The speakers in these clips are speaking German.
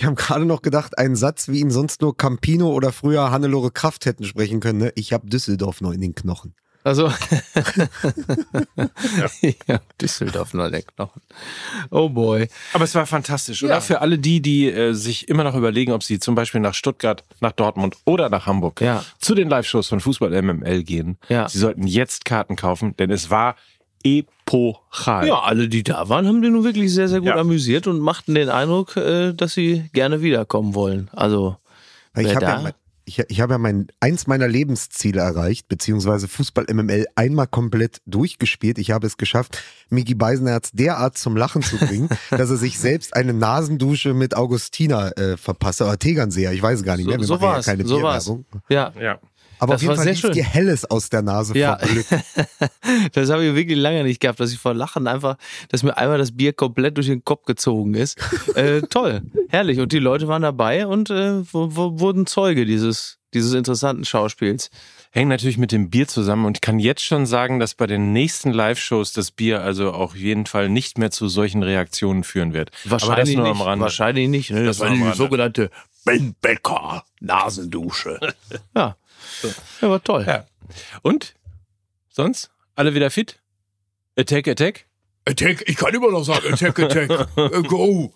Ich habe gerade noch gedacht, einen Satz, wie ihn sonst nur Campino oder früher Hannelore Kraft hätten sprechen können. Ne? Ich habe Düsseldorf noch in den Knochen. Also, ja. Düsseldorf noch der Knochen. Oh boy. Aber es war fantastisch, oder? Für alle die, die äh, sich immer noch überlegen, ob sie zum Beispiel nach Stuttgart, nach Dortmund oder nach Hamburg Ja. zu den Live-Shows von Fußball MML gehen. Ja. Sie sollten jetzt Karten kaufen, denn es war epochal. Ja, alle, die da waren, haben den nun wirklich sehr, sehr gut Ja. amüsiert und machten den Eindruck, äh, dass sie gerne wiederkommen wollen. Also, ich habe ja, ich, ich hab ja mein, eins meiner Lebensziele erreicht, beziehungsweise Fußball MML einmal komplett durchgespielt. Ich habe es geschafft, Miki Beisenherz derart zum Lachen zu bringen, dass er sich selbst eine Nasendusche mit Augustina äh, verpasst. Oder Tegernseher, ich weiß es gar nicht So- mehr. Wir so machen ja war's, keine so war's. Bierwerbung. ja, Ja. Aber Das auf jeden war Fall lief dir Helles aus der Nase Ja. vor Glück. das habe ich wirklich lange nicht gehabt, dass ich vor Lachen einfach, dass mir einmal das Bier komplett durch den Kopf gezogen ist. äh, toll, herrlich. Und die Leute waren dabei und äh, wurden Zeuge dieses, dieses interessanten Schauspiels. Hängt natürlich mit dem Bier zusammen und ich kann jetzt schon sagen, dass bei den nächsten Live-Shows das Bier also auf jeden Fall nicht mehr zu solchen Reaktionen führen wird. Aber das Wahrscheinlich nur nicht. am Rande. Wahrscheinlich nicht. Ne? Das, Das war die sogenannte Ben Becker Nasendusche. ja. Ja, war toll. Ja. Und? Sonst? Alle wieder fit? Attack, attack? Attack, ich kann immer noch sagen, Attack, Attack, äh, go.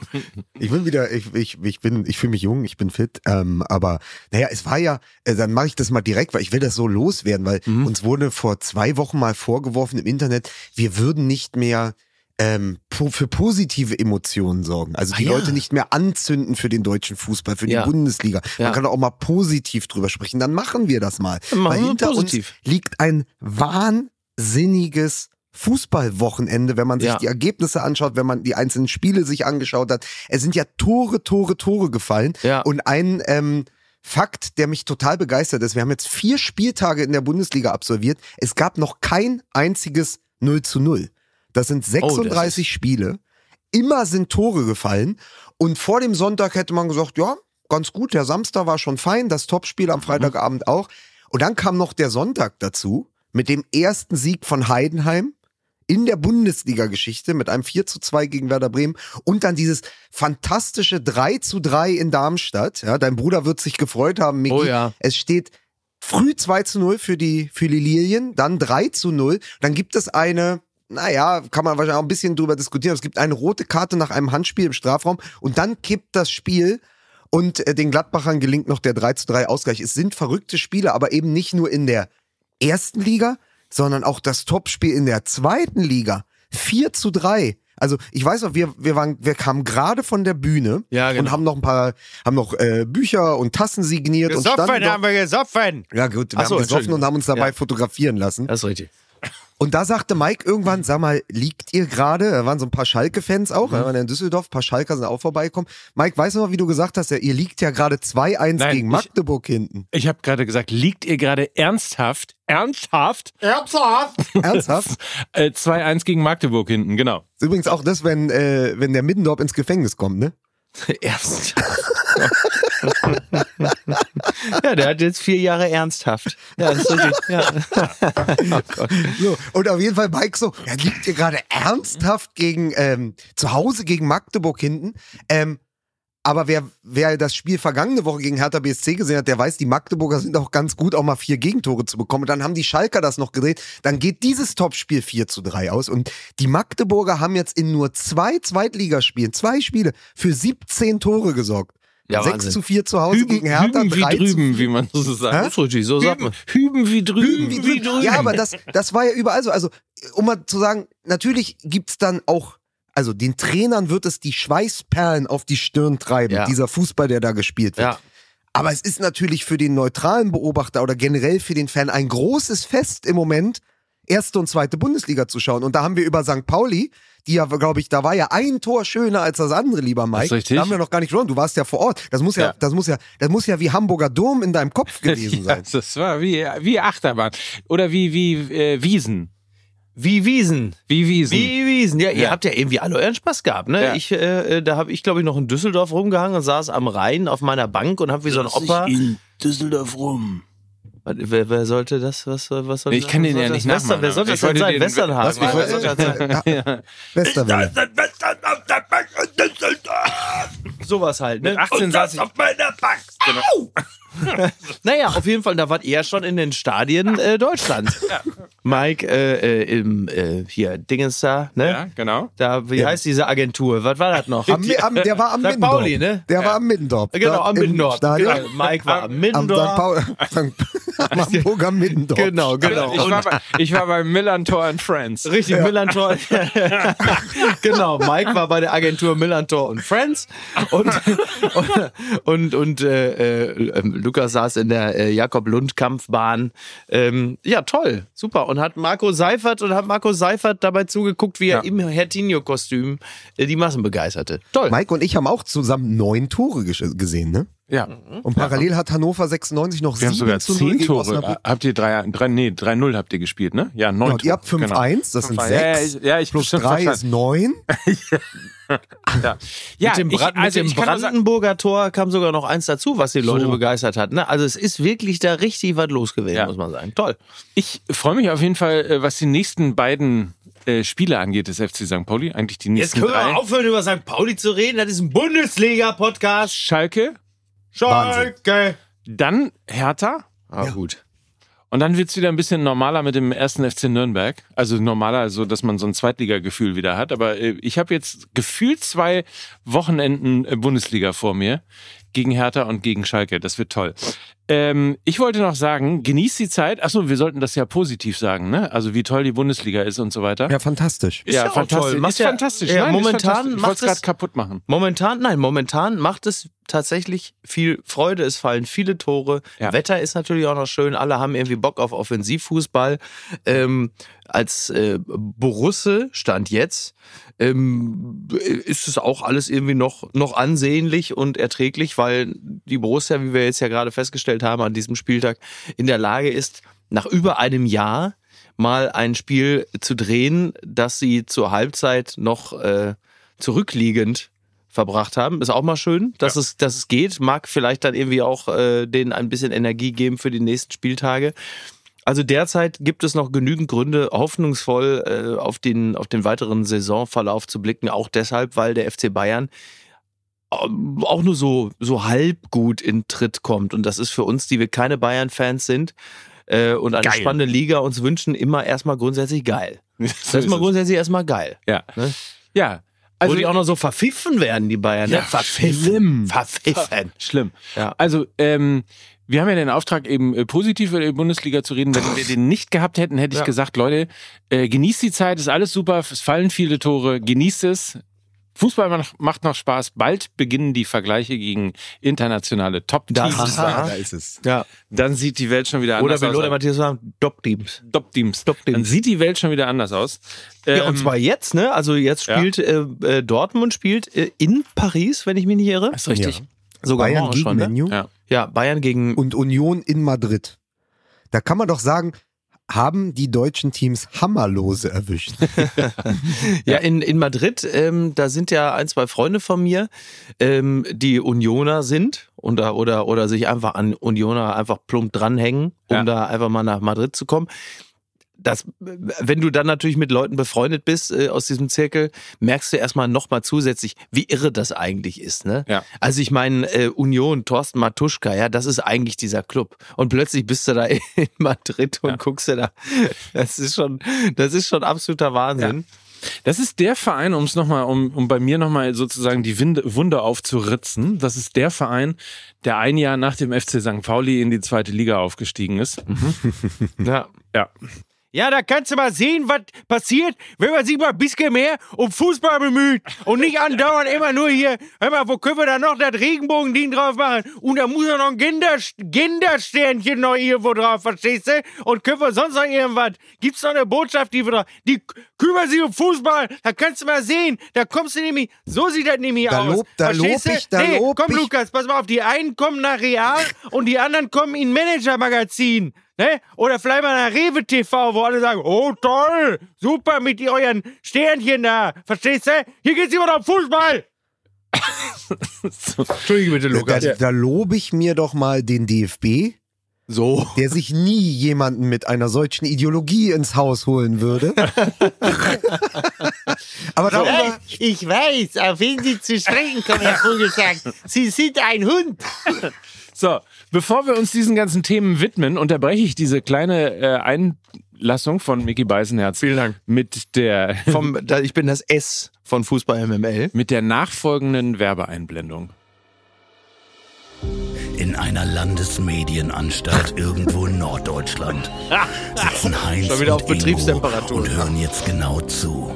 Ich bin wieder, ich, ich, ich bin, ich fühle mich jung, ich bin fit. Ähm, aber naja, es war ja, äh, dann mache ich das mal direkt, weil ich will das so loswerden, weil Mhm. uns wurde vor zwei Wochen mal vorgeworfen im Internet, wir würden nicht mehr ähm, po für positive Emotionen sorgen. Also die Ah, ja. Leute nicht mehr anzünden für den deutschen Fußball, für die Ja. Bundesliga. Ja. Man kann auch mal positiv drüber sprechen. Dann machen wir das mal. Machen weil hinter positiv. uns liegt ein wahnsinniges Fußballwochenende, wenn man sich Ja. die Ergebnisse anschaut, wenn man die einzelnen Spiele sich angeschaut hat. Es sind ja Tore, Tore, Tore gefallen. Ja. Und ein ähm, Fakt, der mich total begeistert ist, wir haben jetzt vier Spieltage in der Bundesliga absolviert. Es gab noch kein einziges 0 zu 0. Das sind 36 Spiele. Immer sind Tore gefallen. Und vor dem Sonntag hätte man gesagt, ja, ganz gut, der Samstag war schon fein, das Topspiel am Freitagabend auch. Und dann kam noch der Sonntag dazu mit dem ersten Sieg von Heidenheim in der Bundesliga-Geschichte mit einem 4 zu 2 gegen Werder Bremen und dann dieses fantastische 3 zu 3 in Darmstadt. Ja, dein Bruder wird sich gefreut haben, Miki. Oh ja. Es steht früh 2 zu 0 für die, für die Lilien, dann 3 zu 0. Dann gibt es eine, naja, kann man wahrscheinlich auch ein bisschen drüber diskutieren. Es gibt eine rote Karte nach einem Handspiel im Strafraum und dann kippt das Spiel und äh, den Gladbachern gelingt noch der 3 zu 3 Ausgleich. Es sind verrückte Spiele, aber eben nicht nur in der ersten Liga, sondern auch das Topspiel in der zweiten Liga. 4 zu 3. Also ich weiß noch, wir, wir, waren, wir kamen gerade von der Bühne Ja, genau. und haben noch ein paar, haben noch äh, Bücher und Tassen signiert und standen noch, wir gesoffen. ja gut, wir Ach so, haben gesoffen und haben uns dabei Ja. fotografieren lassen. Das ist richtig. Und da sagte Mike irgendwann, sag mal, liegt ihr gerade, da waren so ein paar Schalke-Fans auch, Mhm. da waren in Düsseldorf, ein paar Schalker sind auch vorbeigekommen. Mike, weißt du noch, wie du gesagt hast, ja, ihr liegt ja gerade 2-1 Nein, gegen ich- Magdeburg hinten. Ich habe gerade gesagt, liegt ihr gerade ernsthaft, ernsthaft, ernsthaft, Ernsthaft? äh, 2-1 gegen Magdeburg hinten, genau. ist übrigens auch das, wenn, äh, wenn der Middendorf ins Gefängnis kommt, ne? Ernst. ja, der hat jetzt vier Jahre ernsthaft. Ja, das ist richtig. Ja. oh. So, und auf jeden Fall Mike so, ja, liegt ihr gerade ernsthaft gegen, ähm, zu Hause gegen Magdeburg hinten? Ähm, aber wer, wer das Spiel vergangene Woche gegen Hertha BSC gesehen hat, der weiß, die Magdeburger sind auch ganz gut, auch mal vier Gegentore zu bekommen. Und dann haben die Schalker das noch gedreht. Dann geht dieses Topspiel 4 zu 3 aus. Und die Magdeburger haben jetzt in nur zwei Zweitligaspielen, zwei Spiele, für 17 Tore gesorgt. Ja, 6 Wahnsinn. zu 4 zu Hause gegen Hertha, Hüben wie 3 zu drüben, wie man so Das sagt. ist richtig, so sagt Hüben, man. hüben wie drüben. Wie drüben. Ja, aber das, das war ja überall so. Also, um mal zu sagen, natürlich gibt's dann auch, also den Trainern wird es die Schweißperlen auf die Stirn treiben, Ja. dieser Fußball, der da gespielt wird. Ja. Aber es ist natürlich für den neutralen Beobachter oder generell für den Fan ein großes Fest im Moment, erste und zweite Bundesliga zu schauen. Und da haben wir über St. Pauli, die ja, glaube ich, da war ja ein Tor schöner als das andere, lieber Mike. ist richtig. Da haben wir noch gar nicht gesprochen. Du warst ja vor Ort. Das muss ja, Ja. das muss ja, das muss ja wie Hamburger Dom in deinem Kopf gewesen Ja, sein. das war wie, wie Achterbahn. Oder wie, wie äh, Wiesen. Wie Wiesen. Wie Wiesen. Wie Wiesen. Ja, ihr Ja. habt ja irgendwie alle euren Spaß gehabt, ne? Ja. Ich, äh, da habe ich, glaube ich, noch in Düsseldorf rumgehangen und saß am Rhein auf meiner Bank und habe wie so ein Opa. in Düsseldorf rum. Wer, wer sollte das? Was, soll- was soll Ich kann den was ja nicht nachmachen, Wer soll das ich denn sein? den- Westernhagen. Was, Wer soll das sein? Westerwelle. sowas halt. Ne? Mit 18 saß ich. auf meiner Bank. Genau. naja, auf jeden Fall, da wart ihr schon in den Stadien äh, Deutschlands. Mike, äh, äh, im, äh, hier, Dingens da, ne? Ja, genau. Da, wie heißt diese Agentur? Was war das noch? Am, am, der war am St. Middendorf. Pauli, ne? Der war am Middendorf. Genau, am Middendorf. Stadion. Genau. Mike war am Am St. Middendorf. Paul, am Hamburger Middendorf. Genau, genau. Ich war, bei, ich war bei Millantor and Friends. Richtig, Millantor. genau, Mike war bei der Agentur Millantor und Friends und und, und, und äh, äh, Lukas saß in der äh, Jakob Lund Kampfbahn. Ähm, ja, toll, super. Und hat Marco Seifert und hat Marco Seifert dabei zugeguckt, wie er Ja. im Hertinho-Kostüm äh, die Massen begeisterte. Toll. Mike und ich haben auch zusammen neun Tore gesehen, ne? Ja. Und parallel hat Hannover 96 noch Wir haben 7 sogar zu 0 10 gegen Tore. Habt ihr 3, 3 nee, 3-0 habt ihr gespielt, ne? Ja, 9 Ja, und ihr habt 5-1, Genau. das sind Ja, ja, 6. ich- ja, ich plus schon 3 ist verstanden. 9. Ja, ja mit dem, ich, Brand, also mit dem ich sagen, Brandenburger Tor kam sogar noch eins dazu, was die Leute So. begeistert hat. Ne? Also es ist wirklich da richtig was los gewesen, Ja. muss man sagen. Toll. ich freue mich auf jeden Fall, äh, was die nächsten beiden äh, Spiele angeht des FC St. Pauli. Eigentlich die Jetzt nächsten können wir drei. aufhören, über St. Pauli zu reden. Das ist ein Bundesliga-Podcast. Schalke, Schalke. dann Hertha. Ah, gut. Und dann wird's wieder ein bisschen normaler mit dem ersten FC Nürnberg. Also normaler, also dass man so ein Zweitligagefühl wieder hat. Aber äh, ich habe jetzt gefühlt zwei Wochenenden äh, Bundesliga vor mir. Gegen Hertha und gegen Schalke. Das wird toll. Ähm, ich wollte noch sagen, genießt die Zeit. Achso, wir sollten das ja positiv sagen, ne? Also wie toll die Bundesliga ist und so weiter. Ja, fantastisch. Ist ja auch toll. Macht Ist ja- fantastisch. ja, Nein, momentan ist fantastisch. Ich macht wollte es es- gerade kaputt machen. Momentan, nein, momentan macht es tatsächlich viel Freude. Es fallen viele Tore. Ja. Wetter ist natürlich auch noch schön. Alle haben irgendwie Bock auf Offensivfußball. Ähm, als äh, Borusse stand jetzt, ähm, ist es auch alles irgendwie noch, noch ansehnlich und erträglich, weil die Borussia, wie wir jetzt ja gerade festgestellt haben, an diesem Spieltag in der Lage ist, nach über einem Jahr mal ein Spiel zu drehen, das sie zur Halbzeit noch äh, zurückliegend verbracht haben. Ist auch mal schön, dass, es, dass es geht. Mag vielleicht dann irgendwie auch äh, denen ein bisschen Energie geben für die nächsten Spieltage. Also derzeit gibt es noch genügend Gründe, hoffnungsvoll äh, auf, den, auf den weiteren Saisonverlauf zu blicken. Auch deshalb, weil der FC Bayern auch nur so, so halb gut in Tritt kommt. Und das ist für uns, die wir keine Bayern-Fans sind äh, und eine Geil. spannende Liga uns wünschen, immer erstmal grundsätzlich geil. So Das ist ist mal es. grundsätzlich erstmal geil. Ja. Ne? Ja. Also Also die auch noch so verpfiffen werden, die Bayern. Ja, ne? Verpfiffen. schlimm. Verpfiffen. Schlimm. Ja. Also, ähm, wir haben ja den Auftrag, eben äh, positiv über die Bundesliga zu reden. Wenn wir den nicht gehabt hätten, hätte ich Ja. gesagt, Leute, äh, genießt die Zeit, ist alles super, es fallen viele Tore, genießt es. Fußball macht- noch Spaß. Bald beginnen die Vergleiche gegen internationale Top-Teams. Das ist Ah, wahr. da ist es. Ja. Dann sieht die Welt schon wieder Oder anders wie aus. Lothar Matthias sagen, Top-Teams. Top-Teams. Top-Teams. Dann sieht die Welt schon wieder anders aus. Ja, und Ähm, zwar jetzt, ne? Also jetzt Ja. spielt äh, äh, Dortmund spielt äh, in Paris, wenn ich mich nicht irre. ist richtig. Ja. Sogar Bayern gegen schon, ne? Menu Ja. Ja, Bayern gegen und Union in Madrid. Da kann man doch sagen, haben die deutschen Teams Hammerlose erwischt. Ja, in, in Madrid, ähm, da sind ja ein, zwei Freunde von mir, ähm, die Unioner sind und da, oder, oder sich einfach an Unioner einfach plump dranhängen, um Ja. da einfach mal nach Madrid zu kommen. Das, wenn du dann natürlich mit Leuten befreundet bist äh, aus diesem Zirkel, merkst du erstmal nochmal zusätzlich, wie irre das eigentlich ist. Ne? Ja. Also ich meine, äh, Union, Thorsten Matuschka, ja, das ist eigentlich dieser Club. Und plötzlich bist du da in Madrid und Ja. guckst dir da. Das ist schon, das ist schon absoluter Wahnsinn. Das ist der Verein, um es nochmal, um, um bei mir nochmal sozusagen die Winde, Wunde aufzuritzen. Das ist der Verein, der ein Jahr nach dem FC St. Pauli in die zweite Liga aufgestiegen ist. Ja. Ja. Ja, da kannst du mal sehen, was passiert, wenn man sich mal ein bisschen mehr um Fußball bemüht und nicht andauernd immer nur hier, hör mal, wo können wir da noch das Regenbogending drauf machen? Und da muss ja noch ein Gender, Gendersternchen noch irgendwo drauf, verstehst du? Und können wir sonst noch irgendwas? Gibt's noch eine Botschaft, die wir drauf, die kümmern sich um Fußball, da kannst du mal sehen, da kommst du nämlich, so sieht das nämlich Da aus. lob- da verstehst lob ich- da nee, lob komm ich- Lukas, pass mal auf, die einen kommen nach Real und die anderen kommen in Manager-Magazin. Ne? Oder vielleicht mal nach Rewe TV, wo alle sagen, oh toll, super mit euren Sternchen da. Verstehst du? Hier geht's immer noch um Fußball. Entschuldige bitte, Da, da lobe ich mir doch mal den DFB, So. der sich nie jemanden mit einer solchen Ideologie ins Haus holen würde. Aber darüber, Ja, ich weiß, auf wen Sie zu sprechen kommen, Herr Vogelsang. Sie sind ein Hund. So, bevor wir uns diesen ganzen Themen widmen, unterbreche ich diese kleine äh, Einlassung von Mickey Beisenherz. Vielen Dank. Mit der, Vom, da, ich bin das S von Fußball MML. mit der nachfolgenden Werbeeinblendung. In einer Landesmedienanstalt irgendwo in Norddeutschland sitzen Heinz Schon wieder auf und Betriebstemperatur. und hören jetzt genau zu.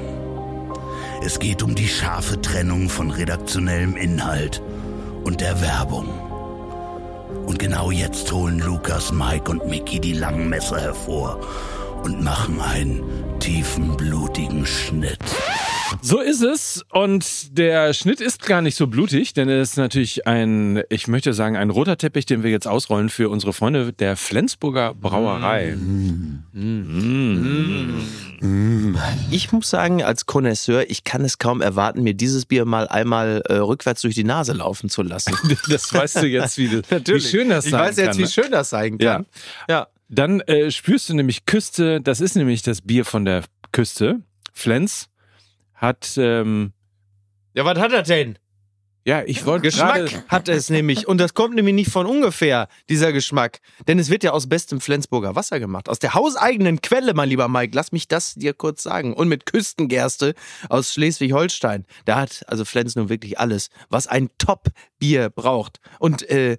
Es geht um die scharfe Trennung von redaktionellem Inhalt und der Werbung. Und genau jetzt holen Lukas, Mike und Mickey die langen Messer hervor und machen einen tiefen, blutigen Schnitt. So ist es. Und der Schnitt ist gar nicht so blutig, denn es ist natürlich ein, ich möchte sagen, ein roter Teppich, den wir jetzt ausrollen für unsere Freunde der Flensburger Brauerei. Ich muss sagen, als Connoisseur, ich kann es kaum erwarten, mir dieses Bier mal einmal äh, rückwärts durch die Nase laufen zu lassen. Das weißt du jetzt, wie, wie schön das ich sein weiß jetzt, kann. wie ne? schön das sein kann. Ja. Dann äh, spürst du nämlich Küste, das ist nämlich das Bier von der Küste. Flens hat, ähm, Ja, was hat er denn? ja, ich wollte Geschmack hat es nämlich. Und das kommt nämlich nicht von ungefähr, dieser Geschmack. Denn es wird ja aus bestem Flensburger Wasser gemacht. Aus der hauseigenen Quelle, mein lieber Mike. Lass mich das dir kurz sagen. Und mit Küstengerste aus Schleswig-Holstein. Da hat also Flens nun wirklich alles, was ein Top-Bier braucht. Und äh,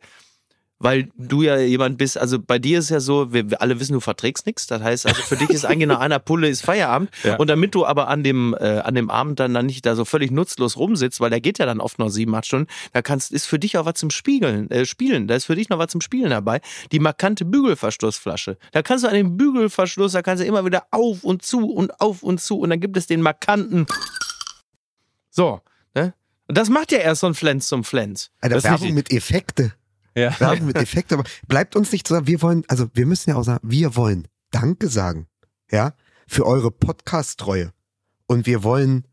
weil du ja jemand bist, also bei dir ist ja so, wir, wir alle wissen, du verträgst nichts. Das heißt, also für dich ist eigentlich nach einer Pulle ist Feierabend. Ja. Und damit du aber an dem, äh, an dem Abend dann, dann nicht da so völlig nutzlos rumsitzt, weil der geht ja dann oft noch sieben, acht Stunden, da kannst, ist für dich auch was zum Spiegeln, äh, Spielen. Da ist für dich noch was zum Spielen dabei. Die markante Bügelverschlussflasche. Da kannst du an dem Bügelverschluss, da kannst du immer wieder auf und zu und auf und zu. Und dann gibt es den markanten. So, ne? Und das macht ja erst so ein Flens zum Flens. Alter, Das ist Werbung mit Effekte. Ja. Werbung mit Effekte. Aber bleibt uns nicht sagen, wir wollen, also wir müssen ja auch sagen, wir wollen Danke sagen. Ja, für eure Podcast-Treue. Und wir wollen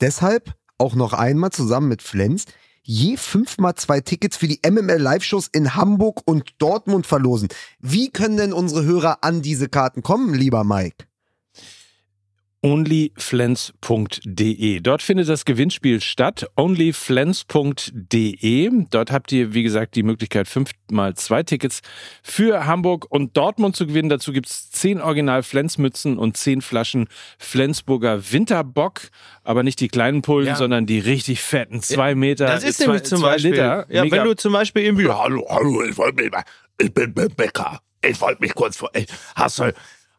deshalb auch noch einmal zusammen mit Flens je fünfmal zwei Tickets für die MML Live-Shows in Hamburg und Dortmund verlosen. Wie können denn unsere Hörer an diese Karten kommen, lieber Mike? onlyflens.de. Dort findet das Gewinnspiel statt. onlyflens.de. Dort habt ihr, wie gesagt, die Möglichkeit, fünfmal zwei Tickets für Hamburg und Dortmund zu gewinnen. Dazu gibt's zehn Original Flensmützen und zehn Flaschen Flensburger Winterbock. Aber nicht die kleinen Pullen, Ja. sondern die richtig fetten, zwei Meter, Das ist zwei, nämlich zum Beispiel, Liter. ja, Mega wenn du zum Beispiel irgendwie, Hallo, hallo, ich bin Bäcker. Ich wollte mich kurz vor, hast du,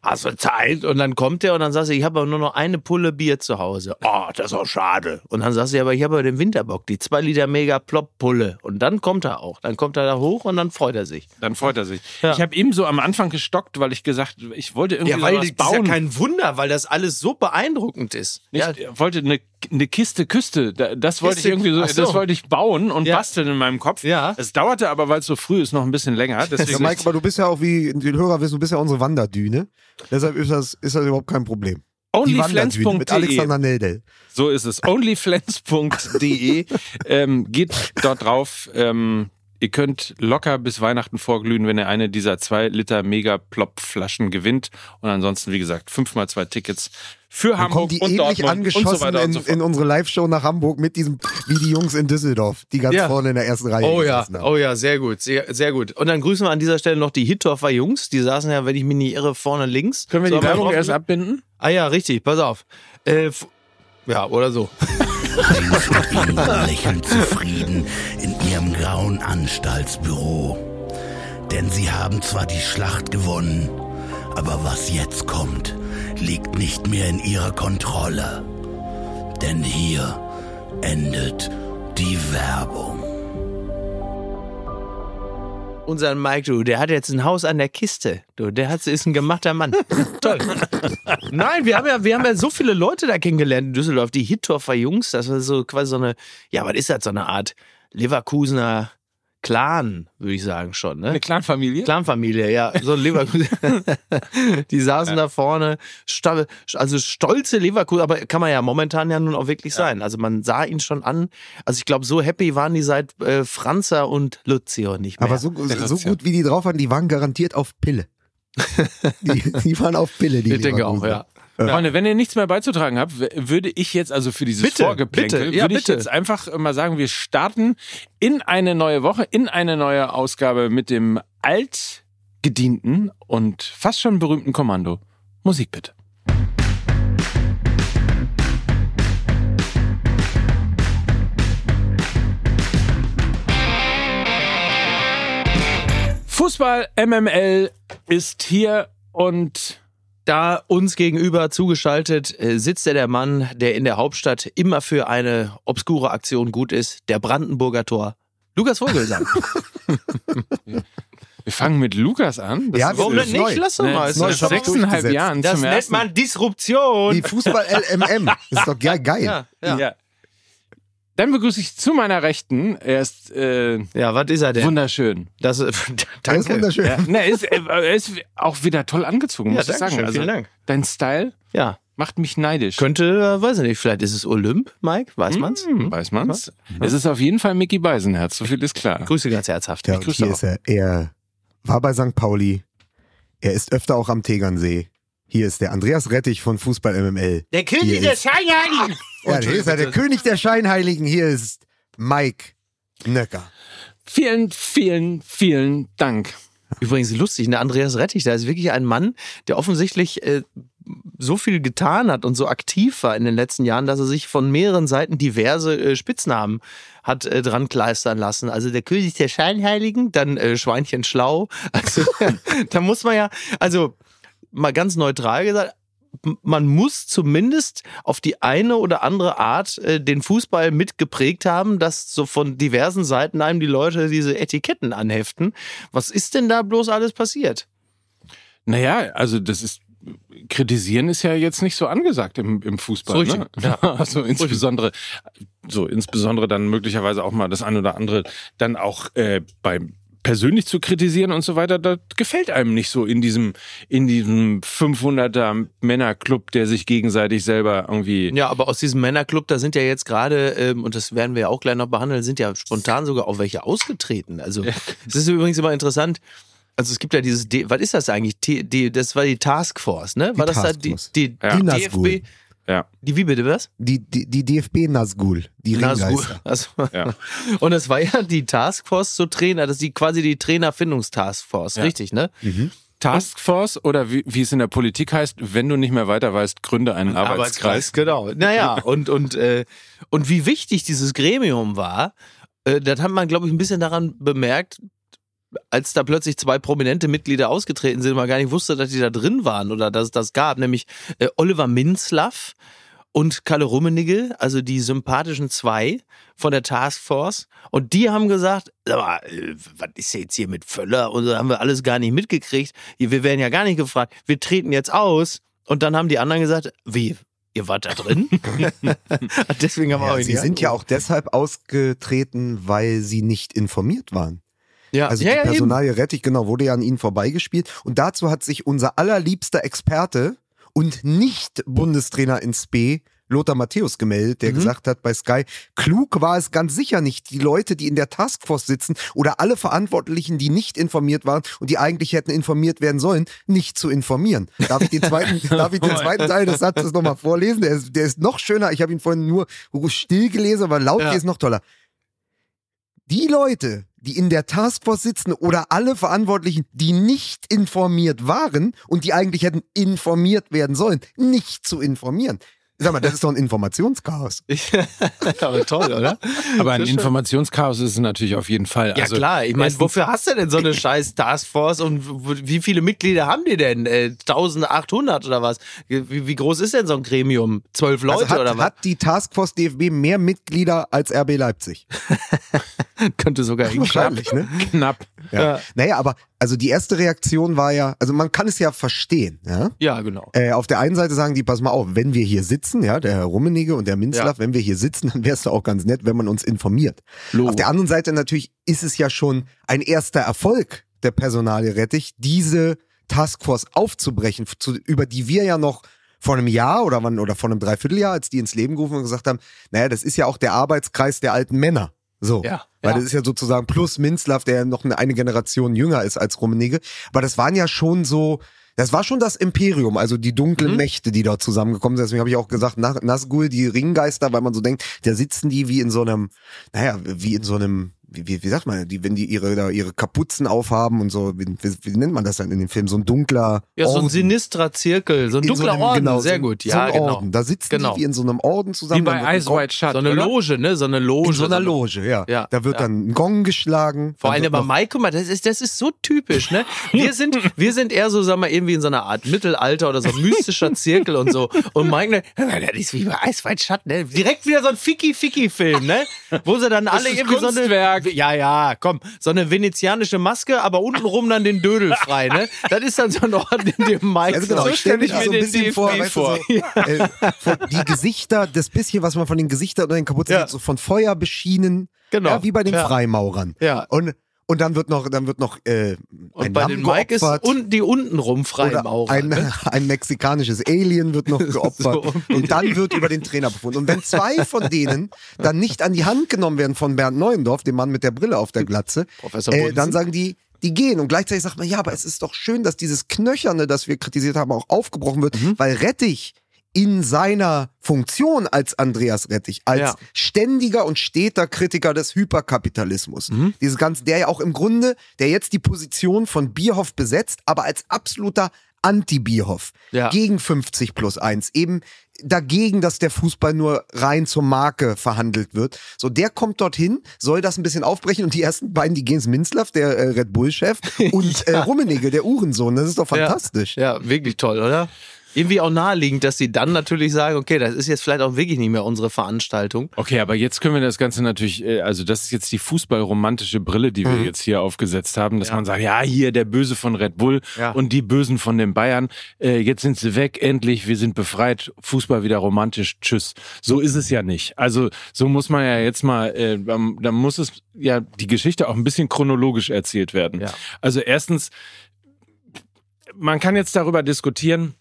hast du Zeit? und dann kommt der und dann sagst du, ich habe aber nur noch eine Pulle Bier zu Hause. Oh, das ist auch schade. Und dann sagst du, ja, aber ich habe ja den Winterbock, die 2 Liter Mega Plop Pulle. Und dann kommt er auch. Dann kommt er da hoch und dann freut er sich. Dann freut er sich. Ja. Ich habe eben so am Anfang gestockt, weil ich gesagt, ich wollte irgendwie Ja, weil sowas das ist ja bauen. kein Wunder, weil das alles so beeindruckend ist. Nicht, ja, er wollte eine, eine Kiste Küste. Da- Das wollte ich Kiste- irgendwie so, so. das wollte ich bauen und Ja. basteln in meinem Kopf. Ja. Es dauerte aber, weil es so früh ist, noch ein bisschen länger. Ja, Deswegen Mike, aber du bist ja auch, wie die Hörer wissen, du bist ja unsere Wanderdüne. Deshalb ist das, ist das überhaupt kein Problem. Mit onlyflens.de. Alexander Neldel. So ist es. onlyflens.de. ähm, geht dort drauf. Ähm, ihr könnt locker bis Weihnachten vorglühen, wenn ihr eine dieser zwei Liter Mega-Plop-Flaschen gewinnt. Und ansonsten, wie gesagt, fünfmal zwei Tickets für Dann kommen Hamburg die und ähnlich Dortmund und so angeschossen weiter und in, so fort. in unsere Live-Show nach Hamburg mit diesem, wie die Jungs in Düsseldorf, die ganz Ja. vorne in der ersten Reihe Oh ja, haben. oh ja, sehr gut, sehr, sehr gut. Und dann grüßen wir an dieser Stelle noch die Hittorfer Jungs. Die saßen ja, wenn ich mich nicht irre, vorne links. Können wir So die Werbung erst abbinden? Ah ja, richtig, pass auf. Äh, ja, oder so. Lächeln zufrieden in ihrem grauen Anstaltsbüro. Denn sie haben zwar die Schlacht gewonnen, aber was jetzt kommt, liegt nicht mehr in ihrer Kontrolle. Denn hier endet die Werbung. Unser Mike, du, der hat jetzt ein Haus an der Kiste. Du, der hat, ist ein gemachter Mann. Toll. Nein, wir haben, ja, wir haben ja so viele Leute da kennengelernt in Düsseldorf. Die Hittorfer Jungs, das war so quasi so eine, ja, was ist das, so eine Art Leverkusener Clan, würde ich sagen schon, ne? Eine Clanfamilie? Clanfamilie, ja, so ein Leverkusen. die saßen da vorne, also stolze Leverkusen, aber kann man ja momentan ja nun auch wirklich sein. Also man sah ihn schon an. Also ich glaube, so happy waren die seit äh, Franzer und Lucio nicht mehr. Aber so, so gut wie die drauf waren, die waren garantiert auf Pille. die, die waren auf Pille, die ich denke auch, ja. Freunde, wenn ihr nichts mehr beizutragen habt, würde ich jetzt also für dieses Bitte, Vorgeplänkel, bitte, ja, würde ich bitte. jetzt einfach mal sagen, wir starten in eine neue Woche, in eine neue Ausgabe mit dem altgedienten und fast schon berühmten Kommando. Musik bitte. Fußball MML ist hier und Da uns gegenüber zugeschaltet äh, sitzt ja der Mann, der in der Hauptstadt immer für eine obskure Aktion gut ist, der Brandenburger Tor. Lukas Vogelsang. wir fangen mit Lukas an. Das Ja, ist- Warum denn nicht? Lass doch Ne, mal. doch- sechseinhalb. Jahren Das nennt man Disruption. Wie Fußball LMM. Ist doch geil. geil. Ja, ja. Ja. Dann begrüße ich zu meiner Rechten. Er ist äh, ja, was ist er denn? wunderschön. Das, äh, Der ist danke. wunderschön. Ja, ne, er, ist, er ist auch wieder toll angezogen, Ja, muss ich danke sagen. schön, Also, vielen Dank. Dein Style Ja, macht mich neidisch. könnte, äh, weiß ich nicht, vielleicht ist es Olymp, Mike, weiß man's? Hm, weiß man's. Es ist auf jeden Fall Mickey Beisenherz, so viel ist klar. Grüße ganz herzhaft. Ja, Ich grüße hier auch. ist er. Er war bei St. Pauli. Er ist öfter auch am Tegernsee. Hier ist der Andreas Rettich von Fußball MML. Der König der Scheinheiligen! Ja, hier ist er, der König der Scheinheiligen. Hier ist Mike Nöcker. Vielen, vielen, vielen Dank. Übrigens lustig, ne? Andreas Rettich, da ist wirklich ein Mann, der offensichtlich äh, so viel getan hat und so aktiv war in den letzten Jahren, dass er sich von mehreren Seiten diverse äh, Spitznamen hat äh, dran kleistern lassen. Also der König der Scheinheiligen, dann äh, Schweinchen Schlau. Also da muss man ja, also mal ganz neutral gesagt, man muss zumindest auf die eine oder andere Art äh, den Fußball mitgeprägt haben, dass so von diversen Seiten einem die Leute diese Etiketten anheften. Was ist denn da bloß alles passiert? Naja, also das ist kritisieren ist ja jetzt nicht so angesagt im, im Fußball. So ne? ja. Also insbesondere, so insbesondere dann möglicherweise auch mal das ein oder andere dann auch äh, beim persönlich zu kritisieren und so weiter, das gefällt einem nicht so in diesem in diesem 500er Männerclub, der sich gegenseitig selber irgendwie Ja, aber aus diesem Männerclub, da sind ja jetzt gerade, ähm, und das werden wir ja auch gleich noch behandeln, sind ja spontan sogar auch welche ausgetreten. Also, es ist übrigens immer interessant. Also es gibt ja dieses, D was ist das eigentlich? T die, das war die Taskforce, ne? War das da die, Taskforce. die, Ja. die Die Nazgul. DFB? Ja. Die wie bitte was? Die, die, die DFB Nazgul. Die Nazgul. Ringgeister. Also, Ja. Und es war ja die Taskforce zu Trainer, das ist die, quasi die Trainerfindungstaskforce, Ja. richtig, ne? Taskforce oder wie, wie es in der Politik heißt, wenn du nicht mehr weiter weißt, gründe einen Arbeitskreis. genau. Naja, und, und, äh, und wie wichtig dieses Gremium war, äh, das hat man, glaube ich, ein bisschen daran bemerkt, als da plötzlich zwei prominente Mitglieder ausgetreten sind, man gar nicht wusste, dass die da drin waren oder dass es das gab, nämlich äh, Oliver Minzlaff und Kalle Rummenigge, also die sympathischen zwei von der Taskforce. Und die haben gesagt, äh, was ist jetzt hier mit Völler? Und so haben wir alles gar nicht mitgekriegt. Wir werden ja gar nicht gefragt. Wir treten jetzt aus. Und dann haben die anderen gesagt, wie? Ihr wart da drin? Deswegen haben wir Ja, auch sie sind ja auch deshalb ausgetreten, weil sie nicht informiert waren. Ja, Also ja, die ja, eben. Personalie Rettich, genau, wurde ja an ihnen vorbeigespielt. Und dazu hat sich unser allerliebster Experte und nicht Bundestrainer ins B, Lothar Matthäus, gemeldet, der Mhm. gesagt hat bei Sky, klug war es ganz sicher nicht, die Leute, die in der Taskforce sitzen oder alle Verantwortlichen, die nicht informiert waren und die eigentlich hätten informiert werden sollen, nicht zu informieren. Darf ich den zweiten, darf ich den zweiten Teil des Satzes nochmal vorlesen? Der ist, der ist noch schöner. Ich habe ihn vorhin nur still gelesen, aber laut Ja. ist noch toller die Leute, die in der Taskforce sitzen oder alle Verantwortlichen, die nicht informiert waren und die eigentlich hätten informiert werden sollen, nicht zu informieren. Sag mal, das ist doch ein Informationschaos. Aber toll, oder? Aber ein. Informationschaos ist es natürlich auf jeden Fall. Ja Also, klar, ich meine, wofür hast du denn so eine scheiß Taskforce und wie viele Mitglieder haben die denn? Äh, 1800 oder was? Wie, wie groß ist denn so ein Gremium? Zwölf Leute also hat, oder was? hat die Taskforce DFB mehr Mitglieder als RB Leipzig? Könnte sogar hinklappen. Wahrscheinlich, ne? knapp. Ja. Naja, aber also die erste Reaktion war ja, also man kann es ja verstehen, ja. Ja, genau. Äh, auf der einen Seite sagen die, pass mal auf, wenn wir hier sitzen, ja, der Herr Rummenigge und der Minzlaff, wenn wir hier sitzen, dann wäre es doch auch ganz nett, wenn man uns informiert. Logo. Auf der anderen Seite natürlich ist es ja schon ein erster Erfolg der Personalie Rettich, diese Taskforce aufzubrechen, zu, über die wir ja noch vor einem Jahr oder wann oder vor einem Dreivierteljahr, als die ins Leben gerufen und gesagt haben, naja, das ist ja auch der Arbeitskreis der alten Männer. So. Ja, Weil ja. das ist ja sozusagen plus Minzlaff, der noch eine, eine Generation jünger ist als Rummenigge. Aber das waren ja schon so, Das war schon das Imperium, also die dunklen Mhm. Mächte, die dort zusammengekommen sind. Deswegen habe ich auch gesagt, Nas- Nazgul, die Ringgeister, weil man so denkt, da sitzen die wie in so einem, naja, wie in so einem, wie, wie, sagt man, die, wenn die ihre, ihre Kapuzen aufhaben und so, wie, wie, nennt man das dann in dem Film? So ein dunkler Ja, so ein Orden. sinistrer Zirkel, so ein In dunkler einem- Orden, genau, sehr so, gut. So Ja, ein genau. Orden. Da sitzen Genau. die wie in so einem Orden zusammen. Wie bei Eyes Wide Shut, So eine oder? Loge, ne? So eine Loge. In so einer eine- Loge, ja. Ja, da wird ja. dann ein Gong geschlagen. Vor allem bei Mike, guck mal, das ist, das ist so typisch, ne? Wir sind, wir sind eher so, sagen wir, irgendwie in so einer Art Mittelalter oder so ein mystischer Zirkel und so. Und Mike, ne, das ist wie bei Eisweit Schatten, ne? Direkt wieder so ein Ficky-Ficky-Film, ne? Wo sie dann alle irgendwie so Kunstwerk. Ja, ja, komm, so eine venezianische Maske, aber untenrum dann den Dödel frei, ne? Das ist dann so ein Ort, in dem Mike. Also genau, so stelle ich so mir ein den bisschen vor, DFB weißt du, vor. so, äh, die Gesichter, das bisschen, was man von den Gesichtern oder den Kapuzen Ja. sieht, so von Feuer beschienen, Genau. ja, wie bei den Ja. Freimaurern. Ja. Und, und dann wird noch, dann wird noch äh, Und ein bei Lamm den Mike ist unten die untenrum oder Freimaurer. ein, ne? ein mexikanisches Alien wird noch geopfert So. und dann wird über den Trainer befunden. Und wenn zwei von denen dann nicht an die Hand genommen werden von Bernd Neuendorf, dem Mann mit der Brille auf der Glatze, äh, dann sagen die, die gehen. Und gleichzeitig sagt man, ja, aber es ist doch schön, dass dieses Knöcherne, das wir kritisiert haben, auch aufgebrochen wird, Mhm. weil Rettich in seiner Funktion als Andreas Rettich, als Ja. ständiger und steter Kritiker des Hyperkapitalismus, Mhm. dieses ganze, der ja auch im Grunde, der jetzt die Position von Bierhoff besetzt, aber als absoluter Anti-Bierhoff, Ja. gegen 50 plus 1, eben dagegen, dass der Fußball nur rein zur Marke verhandelt wird. So, der kommt dorthin, soll das ein bisschen aufbrechen und die ersten beiden, die gehen ins Minzlaff, der äh, Red Bull-Chef und äh, Rummenigge, der Uhrensohn, das ist doch fantastisch. Ja, ja, wirklich toll, oder? Irgendwie auch naheliegend, dass sie dann natürlich sagen, okay, das ist jetzt vielleicht auch wirklich nicht mehr unsere Veranstaltung. Okay, aber jetzt können wir das Ganze natürlich, äh, also das ist jetzt die fußballromantische Brille, die wir Mhm. jetzt hier aufgesetzt haben, dass Ja. man sagt, ja, hier der Böse von Red Bull Ja. und die Bösen von den Bayern, äh, jetzt sind sie weg, endlich, wir sind befreit, Fußball wieder romantisch, tschüss. So ist es ja nicht. Also so muss man ja jetzt mal, äh, da muss es ja die Geschichte auch ein bisschen chronologisch erzählt werden. Ja. Also erstens, man kann jetzt darüber diskutieren,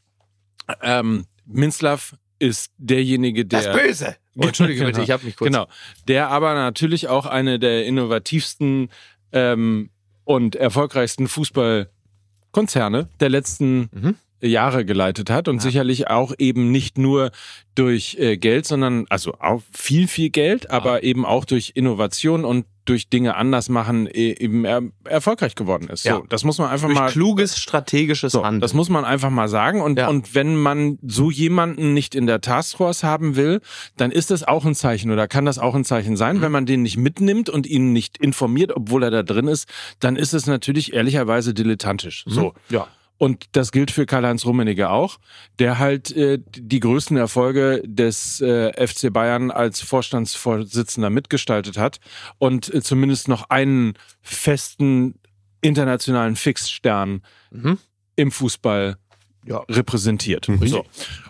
ähm, Minzlaff ist derjenige, der... Böse. Oh, Entschuldige bitte, Genau. ich habe mich kurz. Genau. Der aber natürlich auch eine der innovativsten ähm, und erfolgreichsten Fußballkonzerne der letzten Mhm. Jahre geleitet hat und sicherlich auch eben nicht nur durch äh, Geld, sondern also auch viel, viel Geld, aber eben auch durch Innovation und durch Dinge anders machen e- eben er, erfolgreich geworden ist. Ja. So, das muss man einfach Durch mal kluges strategisches so, Handeln. das muss man einfach mal sagen. Und, Ja. und wenn man so jemanden nicht in der Taskforce haben will, dann ist das auch ein Zeichen oder kann das auch ein Zeichen sein. Mhm. Wenn man den nicht mitnimmt und ihn nicht informiert, obwohl er da drin ist, dann ist es natürlich ehrlicherweise dilettantisch. So. Mhm. Ja. Und das gilt für Karl-Heinz Rummenigge auch, der halt äh, die größten Erfolge des äh, FC Bayern als Vorstandsvorsitzender mitgestaltet hat und äh, zumindest noch einen festen internationalen Fixstern Mhm. im Fußball Ja. repräsentiert. Mhm. So.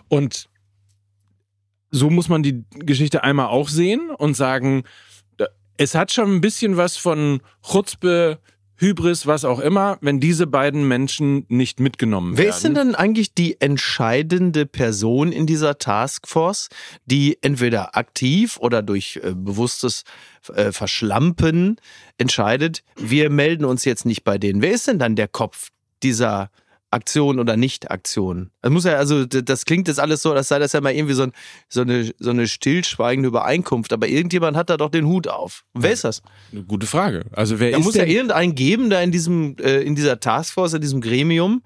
Und so muss man die Geschichte einmal auch sehen und sagen, es hat schon ein bisschen was von Chutzpe, Hybris, was auch immer, wenn diese beiden Menschen nicht mitgenommen Wer werden. ist denn dann eigentlich die entscheidende Person in dieser Taskforce, die entweder aktiv oder durch äh, bewusstes äh, Verschlampen entscheidet, wir melden uns jetzt nicht bei denen? Wer ist denn dann der Kopf dieser Aktion oder Nicht-Aktion? Das muss ja, also das klingt jetzt alles so, als sei das ja mal irgendwie so, ein, so, eine, so eine stillschweigende Übereinkunft, aber irgendjemand hat da doch den Hut auf. Wer ist das? Eine gute Frage. Also wer Da ist muss ja denn, irgendeinen geben, da in diesem, äh, in dieser Taskforce, in diesem Gremium.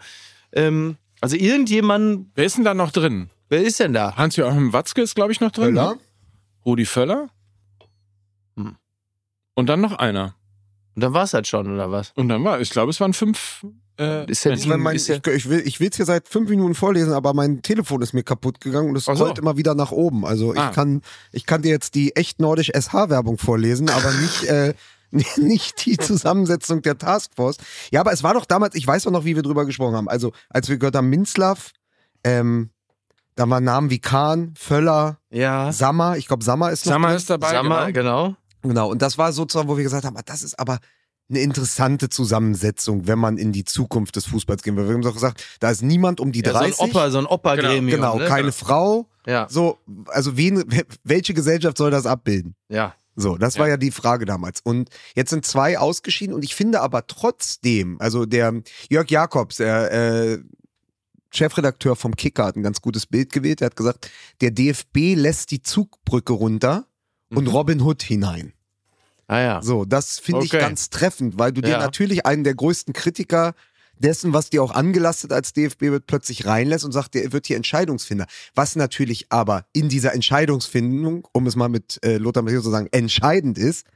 Ähm, also irgendjemand, wer ist denn da noch drin? wer ist denn da? Hans-Joachim Watzke ist, glaube ich, noch drin. Völler? Ne? Rudi Völler. Hm. Und dann noch einer. Und dann war es halt schon, oder was? Und dann war, ich glaube, es waren fünf. Äh, Ist ja. Wenn mein, Ist ja- ich, ich will ich will's hier seit fünf Minuten vorlesen, aber mein Telefon ist mir kaputt gegangen und es Ach so. rollt immer wieder nach oben. Also Ah. ich kann ich kann dir jetzt die echt nordisch SH-Werbung vorlesen, aber nicht äh, nicht die Zusammensetzung der Taskforce. Ja, aber es war doch damals, ich weiß auch noch, wie wir drüber gesprochen haben. Also als wir gehört haben, Minzlaff, ähm, da waren Namen wie Kahn, Völler, Ja. Sammer. Ich glaube, Sammer ist noch Sammer drin. ist dabei. Sag mal, genau. genau. Genau, und das war sozusagen, wo wir gesagt haben, ah, das ist aber eine interessante Zusammensetzung, wenn man in die Zukunft des Fußballs gehen will. Wir haben doch gesagt, da ist niemand um die Ja, so ein 30. Opa, so ein Opa-Gremium. Genau, ne? keine Frau. Ja, So, also wen, welche Gesellschaft soll das abbilden? ja. So, das war ja die Frage damals. Und jetzt sind zwei ausgeschieden und ich finde aber trotzdem, also der Jörg Jakobs, der, äh, Chefredakteur vom Kicker hat ein ganz gutes Bild gewählt. Er hat gesagt, der DFB lässt die Zugbrücke runter und Robin Hood hinein. Ah ja. So, das finde ich Okay. ganz treffend, weil du dir Ja. natürlich einen der größten Kritiker dessen, was dir auch angelastet als DFB wird, plötzlich reinlässt und sagt, der wird hier Entscheidungsfinder. Was natürlich aber in dieser Entscheidungsfindung, um es mal mit äh, Lothar Matthäus zu sagen, entscheidend ist,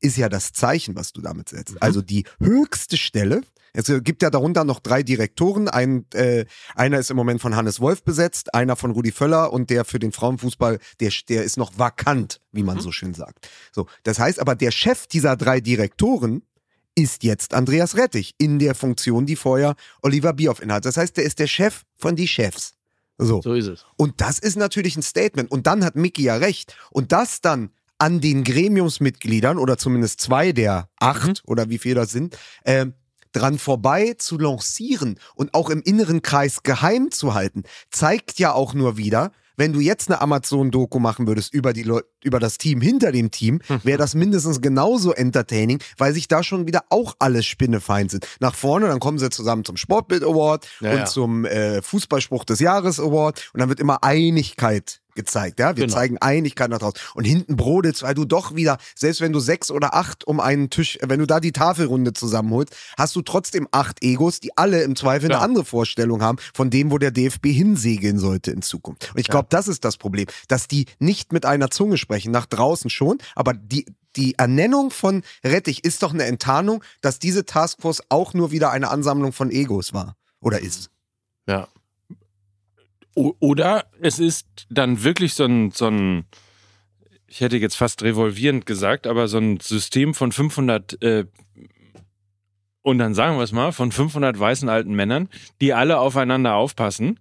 ist ja das Zeichen, was du damit setzt. Also die höchste Stelle. Es gibt ja darunter noch drei Direktoren. Ein, äh, einer ist im Moment von Hannes Wolf besetzt, einer von Rudi Völler und der für den Frauenfußball, der, der ist noch vakant, wie man so schön sagt. So, das heißt aber, der Chef dieser drei Direktoren ist jetzt Andreas Rettich in der Funktion, die vorher Oliver Bierhoff innehat. Das heißt, der ist der Chef von die Chefs. So. So ist es. Und das ist natürlich ein Statement. Und dann hat Micky ja recht. Und das dann an den Gremiumsmitgliedern oder zumindest zwei der acht oder wie viele das sind, äh, dran vorbei zu lancieren und auch im inneren Kreis geheim zu halten, zeigt ja auch nur wieder, wenn du jetzt eine Amazon-Doku machen würdest über, die Leu über das Team hinter dem Team, wäre das mindestens genauso entertaining, weil sich da schon wieder auch alle Spinnefeind sind. Nach vorne, dann kommen sie zusammen zum Sportbild Award Ja, und ja. zum äh, Fußballspruch des Jahres Award und dann wird immer Einigkeit gezeigt, ja. Wir Genau. zeigen Einigkeit nach draußen. Und hinten brodelt's, weil du doch wieder, selbst wenn du sechs oder acht um einen Tisch, wenn du da die Tafelrunde zusammenholst, hast du trotzdem acht Egos, die alle im Zweifel Klar. eine andere Vorstellung haben von dem, wo der DFB hinsegeln sollte in Zukunft. Und ich glaube, das ist das Problem, dass die nicht mit einer Zunge sprechen, nach draußen schon, aber die die Ernennung von Rettich ist doch eine Enttarnung, dass diese Taskforce auch nur wieder eine Ansammlung von Egos war. Oder ist. Ja. Oder es ist dann wirklich so ein, so ein, ich hätte jetzt fast revolvierend gesagt, aber so ein System von 500, äh, und dann sagen wir es mal, von 500 weißen alten Männern, die alle aufeinander aufpassen,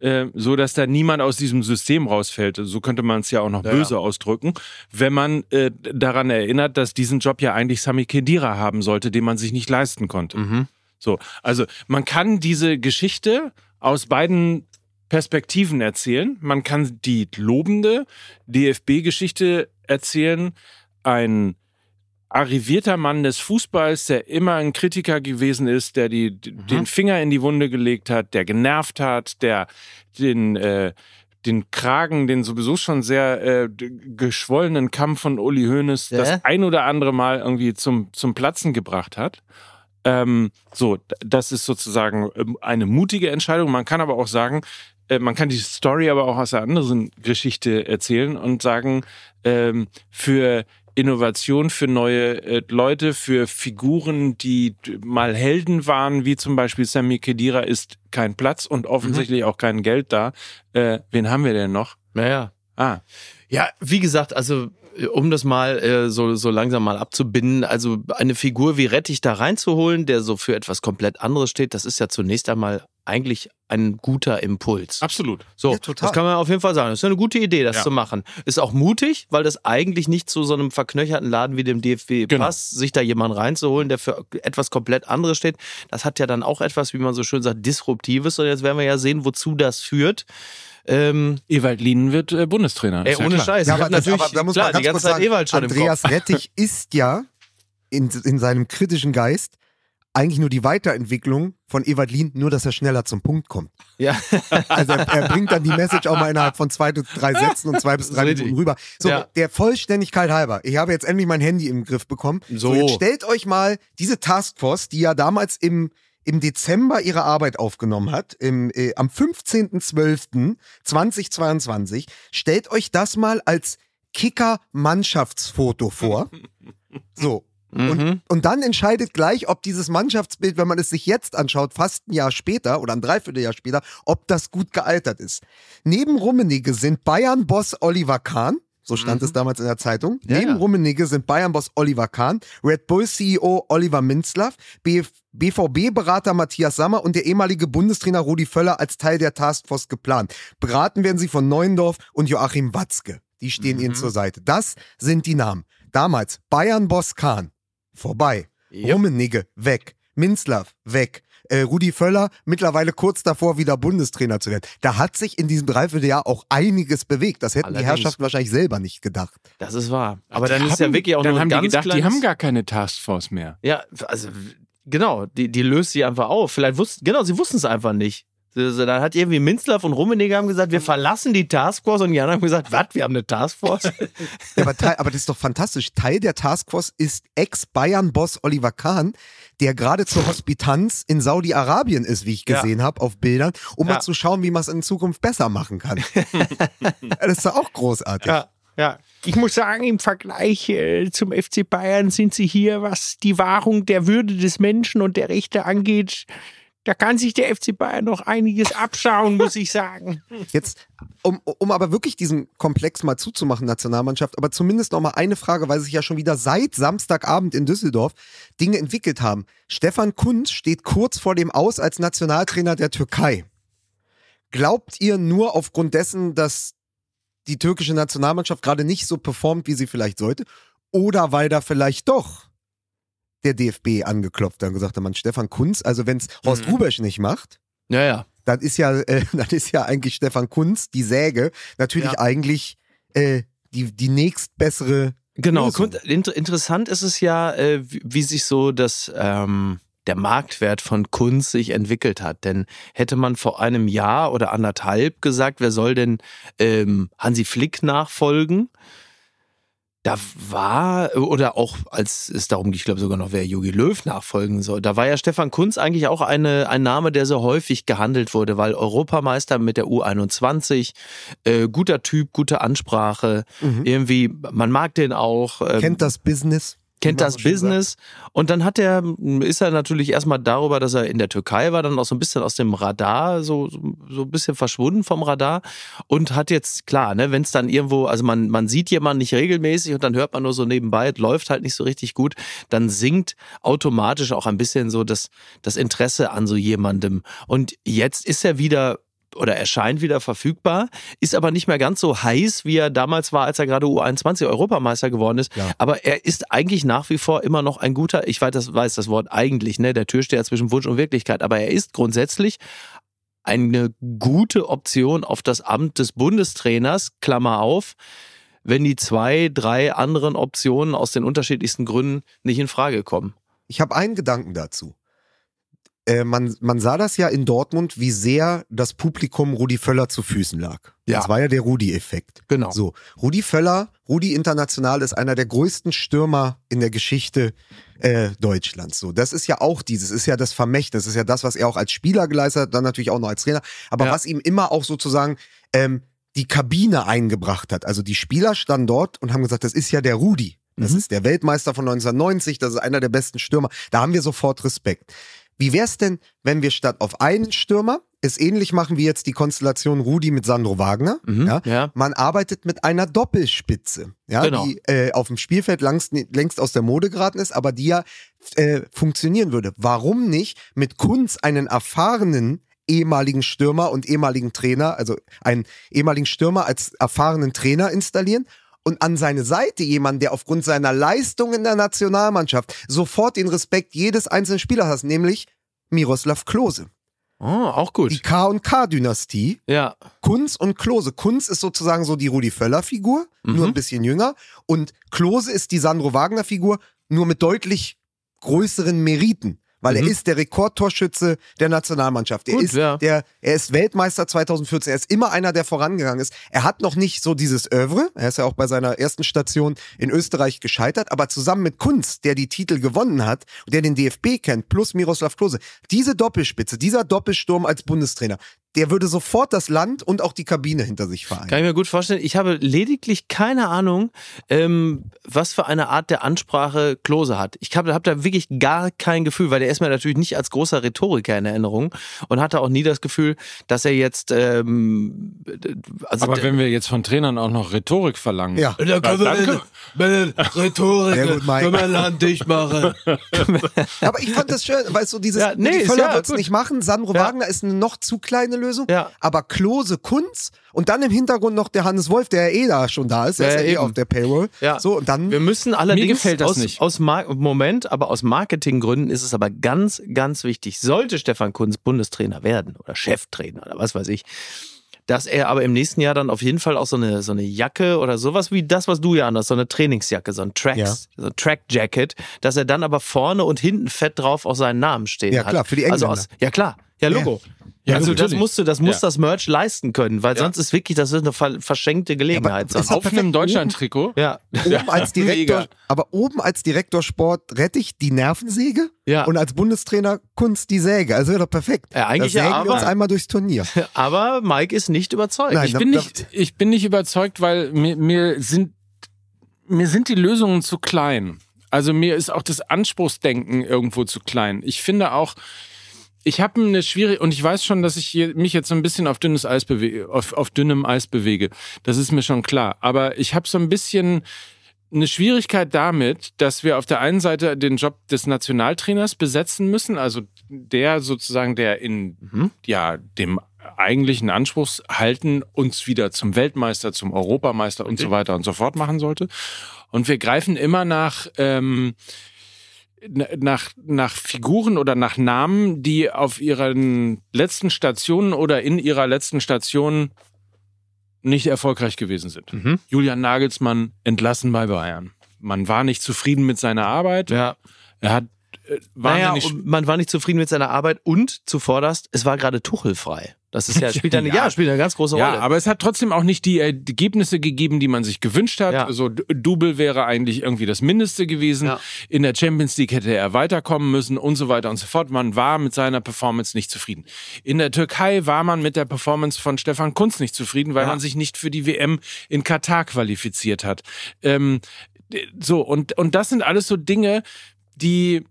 äh, so dass da niemand aus diesem System rausfällt. So könnte man es ja auch noch Ja, böse ausdrücken, wenn man äh, daran erinnert, dass diesen Job ja eigentlich Sami Khedira haben sollte, den man sich nicht leisten konnte. Mhm. So, also man kann diese Geschichte aus beiden Perspektiven erzählen. Man kann die lobende DFB-Geschichte erzählen. Ein arrivierter Mann des Fußballs, der immer ein Kritiker gewesen ist, der die, den Finger in die Wunde gelegt hat, der genervt hat, der den, äh, den Kragen, den sowieso schon sehr äh, geschwollenen Kamm von Uli Hoeneß Ja. das ein oder andere Mal irgendwie zum, zum Platzen gebracht hat. Ähm, so, das ist sozusagen ähm, eine mutige Entscheidung. Man kann aber auch sagen, äh, man kann die Story aber auch aus einer anderen Geschichte erzählen und sagen, ähm, für Innovation, für neue äh, Leute, für Figuren, die mal Helden waren, wie zum Beispiel Sammy Kedira, ist kein Platz und offensichtlich auch kein Geld da. Äh, wen haben wir denn noch? Naja. Ah, Ja, wie gesagt, also um das mal äh, so, so langsam mal abzubinden, also eine Figur wie Rettich da reinzuholen, der so für etwas komplett anderes steht, das ist ja zunächst einmal eigentlich ein guter Impuls. absolut. So, Ja, total. das kann man auf jeden Fall sagen. Das ist eine gute Idee, das Ja. zu machen. Ist auch mutig, weil das eigentlich nicht zu so einem verknöcherten Laden wie dem DFB Genau. passt, sich da jemanden reinzuholen, der für etwas komplett anderes steht. Das hat ja dann auch etwas, wie man so schön sagt, Disruptives. Und jetzt werden wir ja sehen, wozu das führt. Ähm, Ewald Lienen wird äh, Bundestrainer. ey, ist ja ohne klar. Scheiß. Ja, aber, natürlich, aber da muss klar, man ganz die ganze kurz Zeit sagen, Ewald schon Andreas im Kopf. Rettich ist ja in, in seinem kritischen Geist eigentlich nur die Weiterentwicklung von Ewald Lien, nur dass er schneller zum Punkt kommt. Ja. Also er, er bringt dann die Message auch mal innerhalb von zwei bis drei Sätzen und zwei bis drei Richtig. Minuten rüber. So, Ja. der Vollständigkeit halber. Ich habe jetzt endlich mein Handy im Griff bekommen. So. jetzt stellt euch mal diese Taskforce, die ja damals im im Dezember ihre Arbeit aufgenommen hat, im, äh, am 15.12.2022, stellt euch das mal als Kicker-Mannschaftsfoto vor. So. Mhm. Und, und dann entscheidet gleich, ob dieses Mannschaftsbild, wenn man es sich jetzt anschaut, fast ein Jahr später oder ein Dreivierteljahr später, ob das gut gealtert ist. Neben Rummenigge sind Bayern-Boss Oliver Kahn, so stand es damals in der Zeitung. Mhm. Ja, Neben ja. Rummenigge sind Bayern-Boss Oliver Kahn, Red Bull-CEO Oliver Minzlaff, BVB-Berater Matthias Sammer und der ehemalige Bundestrainer Rudi Völler als Teil der Taskforce geplant. Beraten werden sie von Neuendorf und Joachim Watzke. Die stehen Mhm. ihnen zur Seite. Das sind die Namen. Damals Bayern-Boss Kahn, vorbei. Jupp. Rummenigge, weg. Minzlaff, weg. Äh, Rudi Völler, mittlerweile kurz davor, wieder Bundestrainer zu werden. Da hat sich in diesem Dreivierteljahr auch einiges bewegt. Das hätten die Allerdings. Herrschaften wahrscheinlich selber nicht gedacht. Das ist wahr. Aber Die dann ist ja haben- wirklich auch dann nur haben die ganz gedacht, die kleines- haben gar keine Taskforce mehr. Ja, also genau, die, die löst sie einfach auf. Vielleicht wussten, genau, sie wussten es einfach nicht. Dann hat irgendwie Minzlaff und Rummenigge haben gesagt, wir verlassen die Taskforce und die anderen haben gesagt, was, wir haben eine Taskforce? Ja, aber, Teil, aber das ist doch fantastisch. Teil der Taskforce ist Ex-Bayern-Boss Oliver Kahn, der gerade zur Hospitanz in Saudi-Arabien ist, wie ich Ja. gesehen habe auf Bildern, um Ja. mal zu schauen, wie man es in Zukunft besser machen kann. das ist doch auch großartig. Ja, ja. Ich muss sagen, im Vergleich äh, zum FC Bayern sind sie hier, was die Wahrung der Würde des Menschen und der Rechte angeht, da kann sich der FC Bayern noch einiges abschauen, muss ich sagen. Jetzt, um, um aber wirklich diesen Komplex mal zuzumachen, Nationalmannschaft, aber zumindest noch mal eine Frage, weil sich ja schon wieder seit Samstagabend in Düsseldorf Dinge entwickelt haben. Stefan Kunz steht kurz vor dem Aus als Nationaltrainer der Türkei. Glaubt ihr nur aufgrund dessen, dass die türkische Nationalmannschaft gerade nicht so performt, wie sie vielleicht sollte? Oder weil da vielleicht doch der DFB angeklopft und gesagt hat, man, Stefan Kunz, also wenn es Horst Rubesch nicht macht, Ja, ja. dann ist ja, äh, dann ist ja eigentlich Stefan Kunz, die Säge, natürlich Ja. eigentlich äh, die, die nächstbessere. Genau, Lösung. interessant ist es ja, äh, wie, wie sich so das, ähm, der Marktwert von Kunst sich entwickelt hat. Denn hätte man vor einem Jahr oder anderthalb gesagt, wer soll denn ähm, Hansi Flick nachfolgen? Da war, oder auch als es darum ging, ich glaube sogar noch, wer Jogi Löw nachfolgen soll, da war ja Stefan Kunz eigentlich auch eine, ein Name, der so häufig gehandelt wurde, weil Europameister mit der U21, äh, guter Typ, gute Ansprache, irgendwie, man mag den auch. ähm, Kennt das Business. Kennt das Business? Und dann hat er ist er natürlich erstmal darüber, dass er in der Türkei war, dann auch so ein bisschen aus dem Radar so so ein bisschen verschwunden vom Radar und hat jetzt klar, ne, wenn es dann irgendwo, also man man sieht jemanden nicht regelmäßig und dann hört man nur so nebenbei, es läuft halt nicht so richtig gut, dann sinkt automatisch auch ein bisschen so das das Interesse an so jemandem. Und jetzt ist er wieder oder erscheint wieder verfügbar, ist aber nicht mehr ganz so heiß, wie er damals war, als er gerade U21 Europameister geworden ist. Ja. Aber er ist eigentlich nach wie vor immer noch ein guter, ich weiß das, weiß das Wort eigentlich, ne, der Türsteher zwischen Wunsch und Wirklichkeit, aber er ist grundsätzlich eine gute Option auf das Amt des Bundestrainers, Klammer auf, wenn die zwei, drei anderen Optionen aus den unterschiedlichsten Gründen nicht in Frage kommen. Ich habe einen Gedanken dazu. Äh, man, man sah das ja in Dortmund, wie sehr das Publikum Rudi Völler zu Füßen lag. Ja. Das war ja der Rudi-Effekt. Genau. So, Rudi Völler, Rudi International ist einer der größten Stürmer in der Geschichte äh, Deutschlands. So, das ist ja auch dieses, ist ja das Vermächtnis, ist ja das, was er auch als Spieler geleistet hat, dann natürlich auch noch als Trainer, aber Ja. was ihm immer auch sozusagen ähm, die Kabine eingebracht hat. Also die Spieler standen dort und haben gesagt, das ist ja der Rudi. Das Mhm. ist der Weltmeister von 1990, das ist einer der besten Stürmer. Da haben wir sofort Respekt. Wie wär's denn, wenn wir statt auf einen Stürmer es ähnlich machen wie jetzt die Konstellation Rudi mit Sandro Wagner? Mhm, Ja? ja. Man arbeitet mit einer Doppelspitze, ja, Genau. die äh, auf dem Spielfeld längst, längst aus der Mode geraten ist, aber die ja äh, funktionieren würde. Warum nicht mit Kunz einen erfahrenen ehemaligen Stürmer und ehemaligen Trainer, also einen ehemaligen Stürmer als erfahrenen Trainer installieren und an seine Seite jemanden, der aufgrund seiner Leistung in der Nationalmannschaft sofort den Respekt jedes einzelnen Spielers hat, nämlich Miroslav Klose. Oh, auch gut. Die K und K-Dynastie Ja. Kunz und Klose. Kunz ist sozusagen so die Rudi Völler-Figur, nur ein bisschen jünger. Und Klose ist die Sandro Wagner-Figur, nur mit deutlich größeren Meriten. Weil er ist der Rekordtorschütze der Nationalmannschaft. Er, Gut, ist ja. der, er ist Weltmeister 2014. Er ist immer einer, der vorangegangen ist. Er hat noch nicht so dieses Övre. Er ist ja auch bei seiner ersten Station in Österreich gescheitert. Aber zusammen mit Kunz, der die Titel gewonnen hat, und der den DFB kennt, plus Miroslav Klose, diese Doppelspitze, dieser Doppelsturm als Bundestrainer, der würde sofort das Land und auch die Kabine hinter sich vereinen. Kann ich mir gut vorstellen. Ich habe lediglich keine Ahnung, ähm, was für eine Art der Ansprache Klose hat. Ich habe hab da wirklich gar kein Gefühl, weil der ist mir natürlich nicht als großer Rhetoriker in Erinnerung und hatte auch nie das Gefühl, dass er jetzt ähm, also Aber wenn wir jetzt von Trainern auch noch Rhetorik verlangen. Ja. da können wir Dann den Rhetorik, können wir Land dicht machen. Aber ich fand das schön, weil so dieses, Ja, nee, die Völler ja wird's gut. nicht machen. Sandro Ja. Wagner ist eine noch zu kleine Lösung. Ja. Aber Klose, Kunz und dann im Hintergrund noch der Hannes Wolf, der ja eh da schon da ist. Der Ja, ist ja eh eben. auf der Payroll. Ja. So, und dann Wir müssen allerdings gefällt das aus, nicht. aus Mar Moment, aber aus Marketinggründen ist es aber ganz, ganz wichtig. Sollte Stefan Kunz Bundestrainer werden oder Cheftrainer oder was weiß ich, dass er aber im nächsten Jahr dann auf jeden Fall auch so eine, so eine Jacke oder sowas wie das, was du ja anhast, so eine Trainingsjacke, so ein Tracks, Ja. so ein Track-Jacket, dass er dann aber vorne und hinten fett drauf auch seinen Namen stehen Ja, hat. klar, für die Also Engländer. aus, ja klar, ja Logo. Ja, also das musst du, das muss Ja. das Merch leisten können, weil Ja. sonst ist wirklich, das ist eine ver verschenkte Gelegenheit. Ja, aber- Auf perfekt. einem Deutschland-Trikot. ja. Oben als Direktor, aber oben als Direktor Sport rette ich die Nervensäge Ja. und als Bundestrainer Kunst die Säge. Also wäre doch perfekt. Ja, eigentlich da sägen ja, wir uns aber- einmal durchs Turnier. Aber Mike ist nicht überzeugt. Nein, Ich bin da- nicht, ich bin nicht überzeugt, weil mir, mir sind mir sind die Lösungen zu klein. Also mir ist auch das Anspruchsdenken irgendwo zu klein. Ich finde auch, ich habe eine schwierige und ich weiß schon, dass ich mich jetzt so ein bisschen auf dünnes Eis bewege, auf, auf dünnem Eis bewege. Das ist mir schon klar. Aber ich habe so ein bisschen eine Schwierigkeit damit, dass wir auf der einen Seite den Job des Nationaltrainers besetzen müssen, also der sozusagen, der in ja dem eigentlichen Anspruchs halten, uns wieder zum Weltmeister, zum Europameister und so weiter und so fort machen sollte. Und wir greifen immer nach ähm, nach, nach Figuren oder nach Namen, die auf ihren letzten Stationen oder in ihrer letzten Station nicht erfolgreich gewesen sind. Mhm. Julian Nagelsmann entlassen bei Bayern. Man war nicht zufrieden mit seiner Arbeit. ja. Er hat äh, Naja, wahnsinnig und man war nicht zufrieden mit seiner Arbeit und zuvorderst, es war gerade Tuchel-frei. Das ist ja, spielt eine, ja. Ja. spielt eine ganz große Ja, Rolle. aber es hat trotzdem auch nicht die äh, Ergebnisse gegeben, die man sich gewünscht hat. Ja. Also D- Double wäre eigentlich irgendwie das Mindeste gewesen. Ja. In der Champions League hätte er weiterkommen müssen und so weiter und so fort. Man war mit seiner Performance nicht zufrieden. In der Türkei war man mit der Performance von Stefan Kunz nicht zufrieden, weil Ja. man sich nicht für die WM in Katar qualifiziert hat. Ähm, so, und, und das sind alles so Dinge, die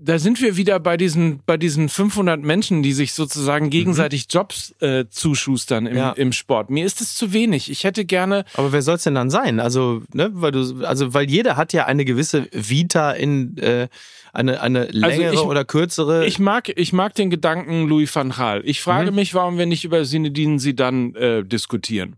da sind wir wieder bei diesen, bei diesen 500 Menschen, die sich sozusagen gegenseitig Jobs äh, zuschustern im, Ja. im Sport. Mir ist es zu wenig. Ich hätte gerne, Aber wer soll's denn dann sein? Also, ne, weil du, also, weil jeder hat ja eine gewisse Vita in äh, eine, eine längere ich- oder kürzere. ich mag, ich mag den Gedanken Louis van Gaal. Ich frage mich, warum wir nicht über Zinedine Zidane äh, diskutieren.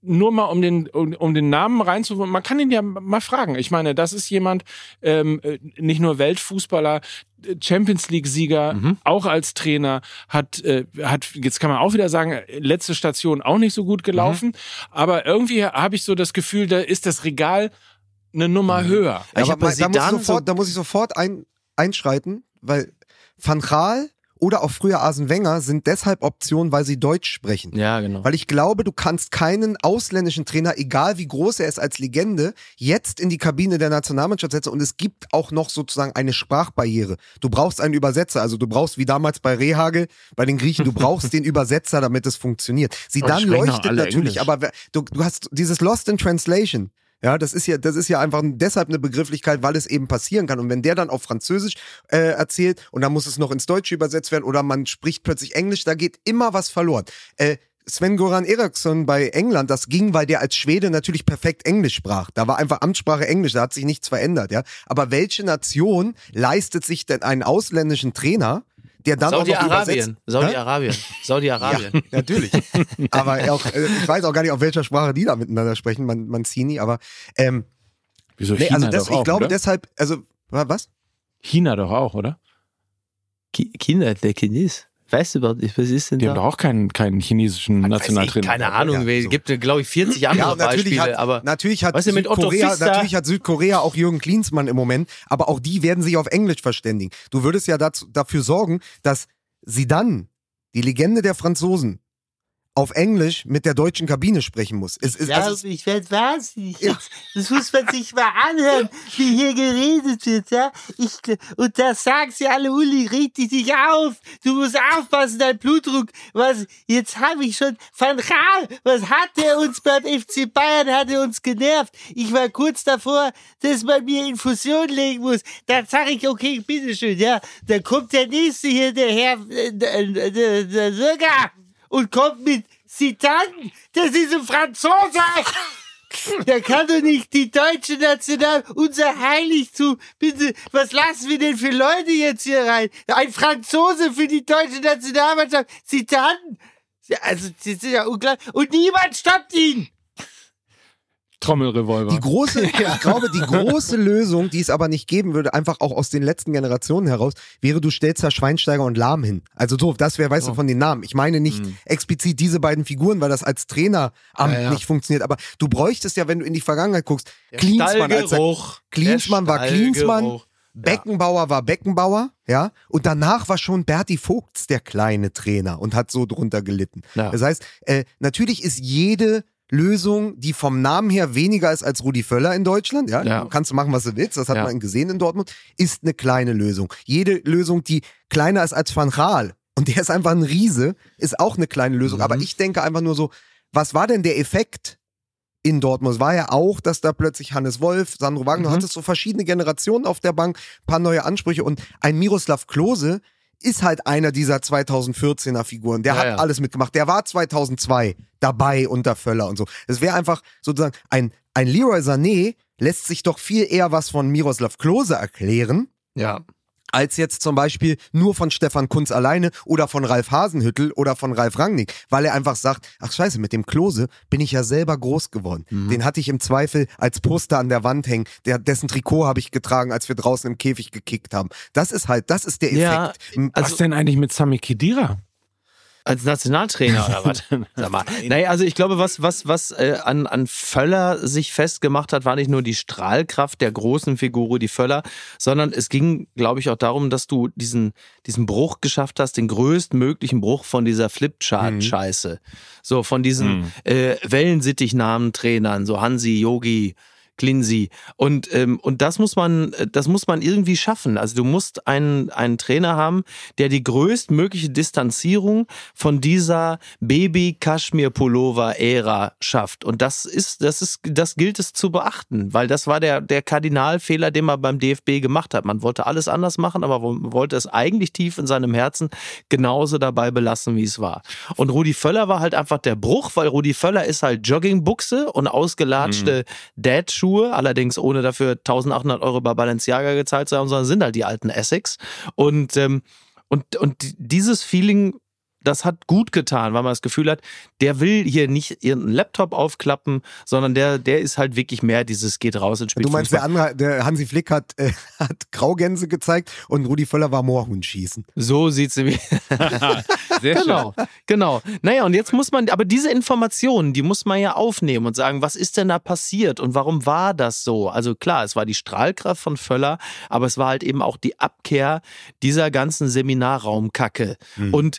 Nur mal um den, um, um den Namen reinzuholen. Man kann ihn ja mal fragen. Ich meine, das ist jemand, ähm, äh, nicht nur Weltfußballer, äh, Champions League-Sieger, auch als Trainer, hat, äh, hat, jetzt kann man auch wieder sagen, letzte Station auch nicht so gut gelaufen. Aber irgendwie habe ich so das Gefühl, da ist das Regal eine Nummer höher. Ich aber bei da, muss sofort, so- da muss ich sofort ein, einschreiten, weil Van Gaal oder auch früher Arsene Wenger sind deshalb Optionen, weil sie Deutsch sprechen. ja, genau. Weil ich glaube, du kannst keinen ausländischen Trainer, egal wie groß er ist als Legende, jetzt in die Kabine der Nationalmannschaft setzen. Und es gibt auch noch sozusagen eine Sprachbarriere. Du brauchst einen Übersetzer. Also du brauchst, wie damals bei Rehagel, bei den Griechen, du brauchst den Übersetzer, damit es funktioniert. Sie Aber dann leuchtet natürlich, Englisch. aber du, du hast dieses Lost in Translation. Ja, das ist ja, das ist ja einfach deshalb eine Begrifflichkeit, weil es eben passieren kann. Und wenn der dann auf Französisch äh, erzählt und dann muss es noch ins Deutsche übersetzt werden oder man spricht plötzlich Englisch, da geht immer was verloren. Äh, Sven Goran Eriksson bei England, das ging, weil der als Schwede natürlich perfekt Englisch sprach. Da war einfach Amtssprache Englisch, da hat sich nichts verändert, ja. Aber welche Nation leistet sich denn einen ausländischen Trainer, der dann auch? Saudi-Arabien. Saudi-Arabien. Saudi-Arabien. Natürlich. aber auch, äh, ich weiß auch gar nicht, auf welcher Sprache die da miteinander sprechen, Man Mancini, aber ähm, Wieso nee, China also das, doch auch, ich glaube oder? deshalb, also wa- was? China doch auch, oder? China, der Chinese. Weißt du überhaupt nicht, was ist denn Die haben da? doch auch keinen, keinen chinesischen Weiß Nationaltrainer. keine Ahnung, Ja, wer- so. gibt, glaube ich, 40 andere natürlich Beispiele, hat, aber natürlich hat Weißt du, mit Otto Südkorea, natürlich hat Südkorea auch Jürgen Klinsmann im Moment, aber auch die werden sich auf Englisch verständigen. Du würdest ja dazu, dafür sorgen, dass sie dann, die Legende der Franzosen, auf Englisch mit der deutschen Kabine sprechen muss. Es, es, Ja, also, ich werde wahnsinnig. Das muss man sich mal anhören, wie hier geredet wird, ja. Ich, und da sagen sie alle, Uli, red dich auf. Du musst aufpassen, dein Blutdruck. Was, jetzt habe ich schon, Van Gaal, was hat der uns beim FC Bayern, hat er uns genervt. Ich war kurz davor, dass man mir Infusion legen muss. Dann sage ich, okay, bitteschön, ja. Dann kommt der nächste hier, der Herr, äh, der, der, der Söger und kommt mit Zidane. Das ist ein Franzose. Der kann doch nicht die deutsche National, unser Heiligtum. Bitte, was lassen wir denn für Leute jetzt hier rein? Ein Franzose für die deutsche Nationalmannschaft. Zidane. Also, das ist ja unglaublich. Und niemand stoppt ihn. Trommelrevolver. die große, ich glaube, die große Lösung, die es aber nicht geben würde, einfach auch aus den letzten Generationen heraus, wäre, du stellst da Schweinsteiger und Lahm hin. Also so, das wäre, weißt du, von den Namen. Ich meine nicht explizit diese beiden Figuren, weil das als Traineramt Ja, ja. nicht funktioniert. Aber du bräuchtest ja, wenn du in die Vergangenheit guckst, Klinsmann als der. Klinsmann Der war Klinsmann. Beckenbauer war Beckenbauer, ja, und danach war schon Berti Vogts der kleine Trainer und hat so drunter gelitten. Ja. Das heißt, äh, natürlich ist jede Lösung, die vom Namen her weniger ist als Rudi Völler in Deutschland, ja, Ja. Kannst du machen, was du willst, das hat Ja. man gesehen in Dortmund, ist eine kleine Lösung. Jede Lösung, die kleiner ist als Van Gaal und der ist einfach ein Riese, ist auch eine kleine Lösung. Mhm. Aber ich denke einfach nur so, was war denn der Effekt in Dortmund? Es war ja auch, dass da plötzlich Hannes Wolf, Sandro Wagner, Mhm. du hattest so verschiedene Generationen auf der Bank, paar neue Ansprüche und ein Miroslav Klose ist halt einer dieser 2014er Figuren. Der Ja, hat ja. alles mitgemacht. Der war 2002 dabei unter Völler und so. Es wäre einfach sozusagen ein, ein Leroy Sané lässt sich doch viel eher was von Miroslav Klose erklären, Ja. Als jetzt zum Beispiel nur von Stefan Kunz alleine oder von Ralf Hasenhüttel oder von Ralf Rangnick, weil er einfach sagt, ach scheiße, mit dem Klose bin ich ja selber groß geworden. Mhm. Den hatte ich im Zweifel als Poster an der Wand hängen, der, dessen Trikot habe ich getragen, als wir draußen im Käfig gekickt haben. Das ist halt, das ist der Ja, Effekt. M- Was denn eigentlich mit Sami Khedira? Als Nationaltrainer oder was? Sag mal. Naja, also ich glaube, was, was, was äh, an, an Völler sich festgemacht hat, war nicht nur die Strahlkraft der großen Figur, die Völler, sondern es ging, glaube ich, auch darum, dass du diesen, diesen Bruch geschafft hast, den größtmöglichen Bruch von dieser Flipchart-Scheiße. So, von diesen äh, Wellensittich-Namen-Trainern, so Hansi, Yogi, Klinsi. Und, ähm, und das muss man, das muss man irgendwie schaffen. Also du musst einen, einen Trainer haben, der die größtmögliche Distanzierung von dieser Baby-Kaschmir-Pullover-Ära schafft. Und das ist, das ist, das gilt es zu beachten, weil das war der, der Kardinalfehler, den man beim DFB gemacht hat. Man wollte alles anders machen, aber man wollte es eigentlich tief in seinem Herzen genauso dabei belassen, wie es war. Und Rudi Völler war halt einfach der Bruch, weil Rudi Völler ist halt Joggingbuchse und ausgelatschte Dad-Schuhe, allerdings ohne dafür 1800 Euro bei Balenciaga gezahlt zu haben, sondern sind halt die alten Essex. Und, ähm, und, und dieses Feeling, das hat gut getan, weil man das Gefühl hat, der will hier nicht irgendeinen Laptop aufklappen, sondern der, der ist halt wirklich mehr dieses geht raus und spielt Du meinst, Fußball. der andere, der Hansi Flick hat, äh, hat Graugänse gezeigt und Rudi Völler war Moorhuhn schießen. So sieht's nämlich. Sehr Genau, genau. Naja, und jetzt muss man, aber diese Informationen, die muss man ja aufnehmen und sagen, was ist denn da passiert und warum war das so? Also klar, es war die Strahlkraft von Völler, aber es war halt eben auch die Abkehr dieser ganzen Seminarraumkacke. Und und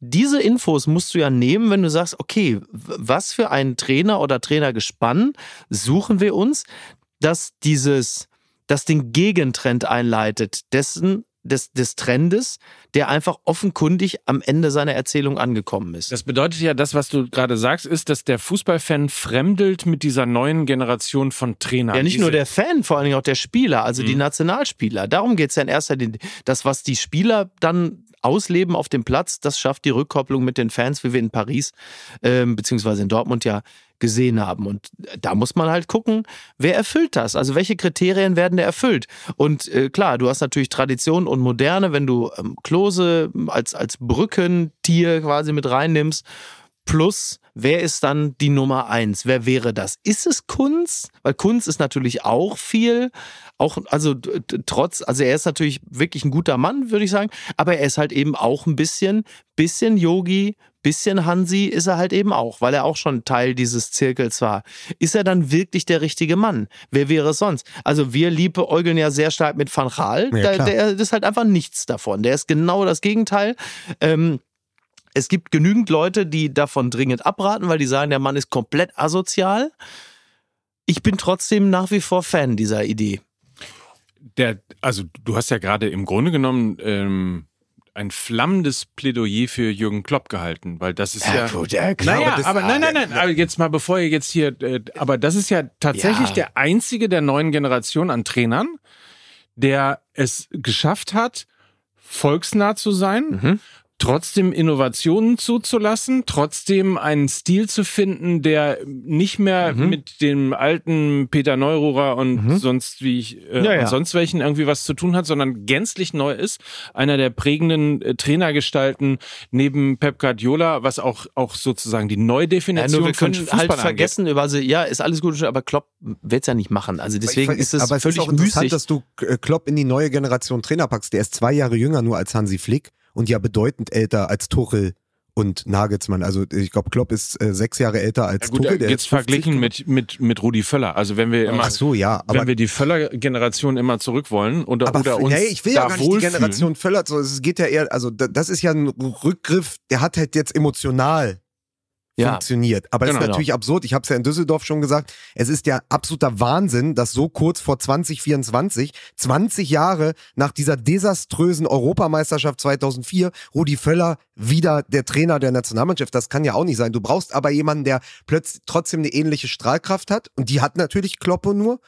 diese Infos musst du ja nehmen, wenn du sagst, okay, was für einen Trainer oder Trainergespann suchen wir uns, dass dieses, das den Gegentrend einleitet, dessen, des, des Trendes, der einfach offenkundig am Ende seiner Erzählung angekommen ist. Das bedeutet ja, das, was du gerade sagst, ist, dass der Fußballfan fremdelt mit dieser neuen Generation von Trainern. Ja, nicht nur der Fan, vor allen Dingen auch der Spieler, also die Nationalspieler. Darum geht's ja in erster Linie. Das, was die Spieler dann ausleben auf dem Platz, das schafft die Rückkopplung mit den Fans, wie wir in Paris ähm, beziehungsweise in Dortmund ja gesehen haben. Und da muss man halt gucken, wer erfüllt das? Also welche Kriterien werden da erfüllt? Und äh, klar, du hast natürlich Tradition und Moderne, wenn du ähm, Klose als, als Brückentier quasi mit reinnimmst. Plus, wer ist dann die Nummer eins? Wer wäre das? Ist es Kunz? Weil Kunz ist natürlich auch viel, auch, also trotz, also er ist natürlich wirklich ein guter Mann, würde ich sagen, aber er ist halt eben auch ein bisschen, bisschen Yogi, bisschen Hansi ist er halt eben auch, weil er auch schon Teil dieses Zirkels war. Ist er dann wirklich der richtige Mann? Wer wäre es sonst? Also wir liebäugeln ja sehr stark mit Van Gaal, Ja, der, der ist halt einfach nichts davon. Der ist genau das Gegenteil. Ähm, es gibt genügend Leute, die davon dringend abraten, weil die sagen, der Mann ist komplett asozial. Ich bin trotzdem nach wie vor Fan dieser Idee. der, also du hast ja gerade im Grunde genommen ähm, ein flammendes Plädoyer für Jürgen Klopp gehalten, weil das ist ja. gut, ja, Naja, das- aber nein, nein, nein, aber jetzt mal, bevor ihr jetzt hier, äh, aber das ist ja tatsächlich Ja. der einzige der neuen Generation an Trainern, der es geschafft hat, volksnah zu sein, Mhm. Trotzdem Innovationen zuzulassen, trotzdem einen Stil zu finden, der nicht mehr Mhm. mit dem alten Peter Neururer und sonst wie ich äh, Ja, ja. und sonst welchen irgendwie was zu tun hat, sondern gänzlich neu ist. Einer der prägenden äh, Trainergestalten neben Pep Guardiola, was auch auch sozusagen die Ja, Neudefinition nur wir von können Fußball halt angeht. vergessen, über, also, ja, ist alles gut, aber Klopp wird's ja nicht machen. Also deswegen Ich- ist es aber es völlig ist auch interessant, müßig. dass du äh, Klopp in die neue Generation Trainer packst. Der ist zwei Jahre jünger nur als Hansi Flick und ja bedeutend älter als Tuchel und Nagelsmann. Also ich glaube, Klopp ist äh, sechs Jahre älter als Ja, gut, Tuchel. Der jetzt ist 50 verglichen mit, mit, mit Rudi Völler. Also wenn wir immer, Ach so, ja. Aber, wenn wir die Völler-Generation immer zurück wollen oder, aber oder uns nee, ich will ja gar nicht die. Generation Völler. So, es geht ja eher, also da- das ist ja ein Rückgriff, der hat halt jetzt emotional Ja. funktioniert. Aber es Genau. ist natürlich absurd. Ich habe es ja in Düsseldorf schon gesagt. Es ist ja absoluter Wahnsinn, dass so kurz vor 2024, 20 Jahre nach dieser desaströsen Europameisterschaft 2004, Rudi Völler wieder der Trainer der Nationalmannschaft. Das kann ja auch nicht sein. Du brauchst aber jemanden, der plötzlich trotzdem eine ähnliche Strahlkraft hat. Und die hat natürlich Kloppe nur.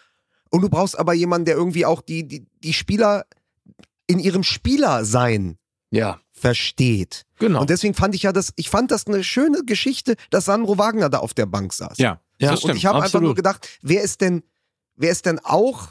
Und du brauchst aber jemanden, der irgendwie auch die, die, die Spieler in ihrem Spielersein Ja, versteht. genau. Und deswegen fand ich ja das, ich fand das eine schöne Geschichte, dass Sandro Wagner da auf der Bank saß. Ja, Ja, das und stimmt. ich habe einfach nur gedacht, wer ist denn, wer ist denn auch,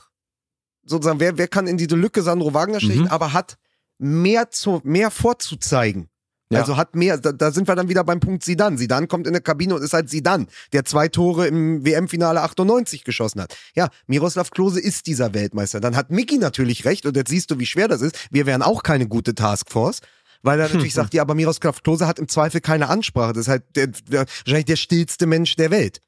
sozusagen, wer, wer kann in diese Lücke Sandro Wagner stechen, Mhm. aber hat mehr zu, mehr vorzuzeigen. Ja. Also hat mehr, da, da sind wir dann wieder beim Punkt Sidan. Sidan kommt in der Kabine und ist halt Sidan, der zwei Tore im WM-Finale 98 geschossen hat. Ja, Miroslav Klose ist dieser Weltmeister. Dann hat Miki natürlich recht und jetzt siehst du, wie schwer das ist. Wir wären auch keine gute Taskforce. Weil er natürlich sagt, ja, aber Miroslav Klose hat im Zweifel keine Ansprache. Das ist halt der, der, wahrscheinlich der stillste Mensch der Welt.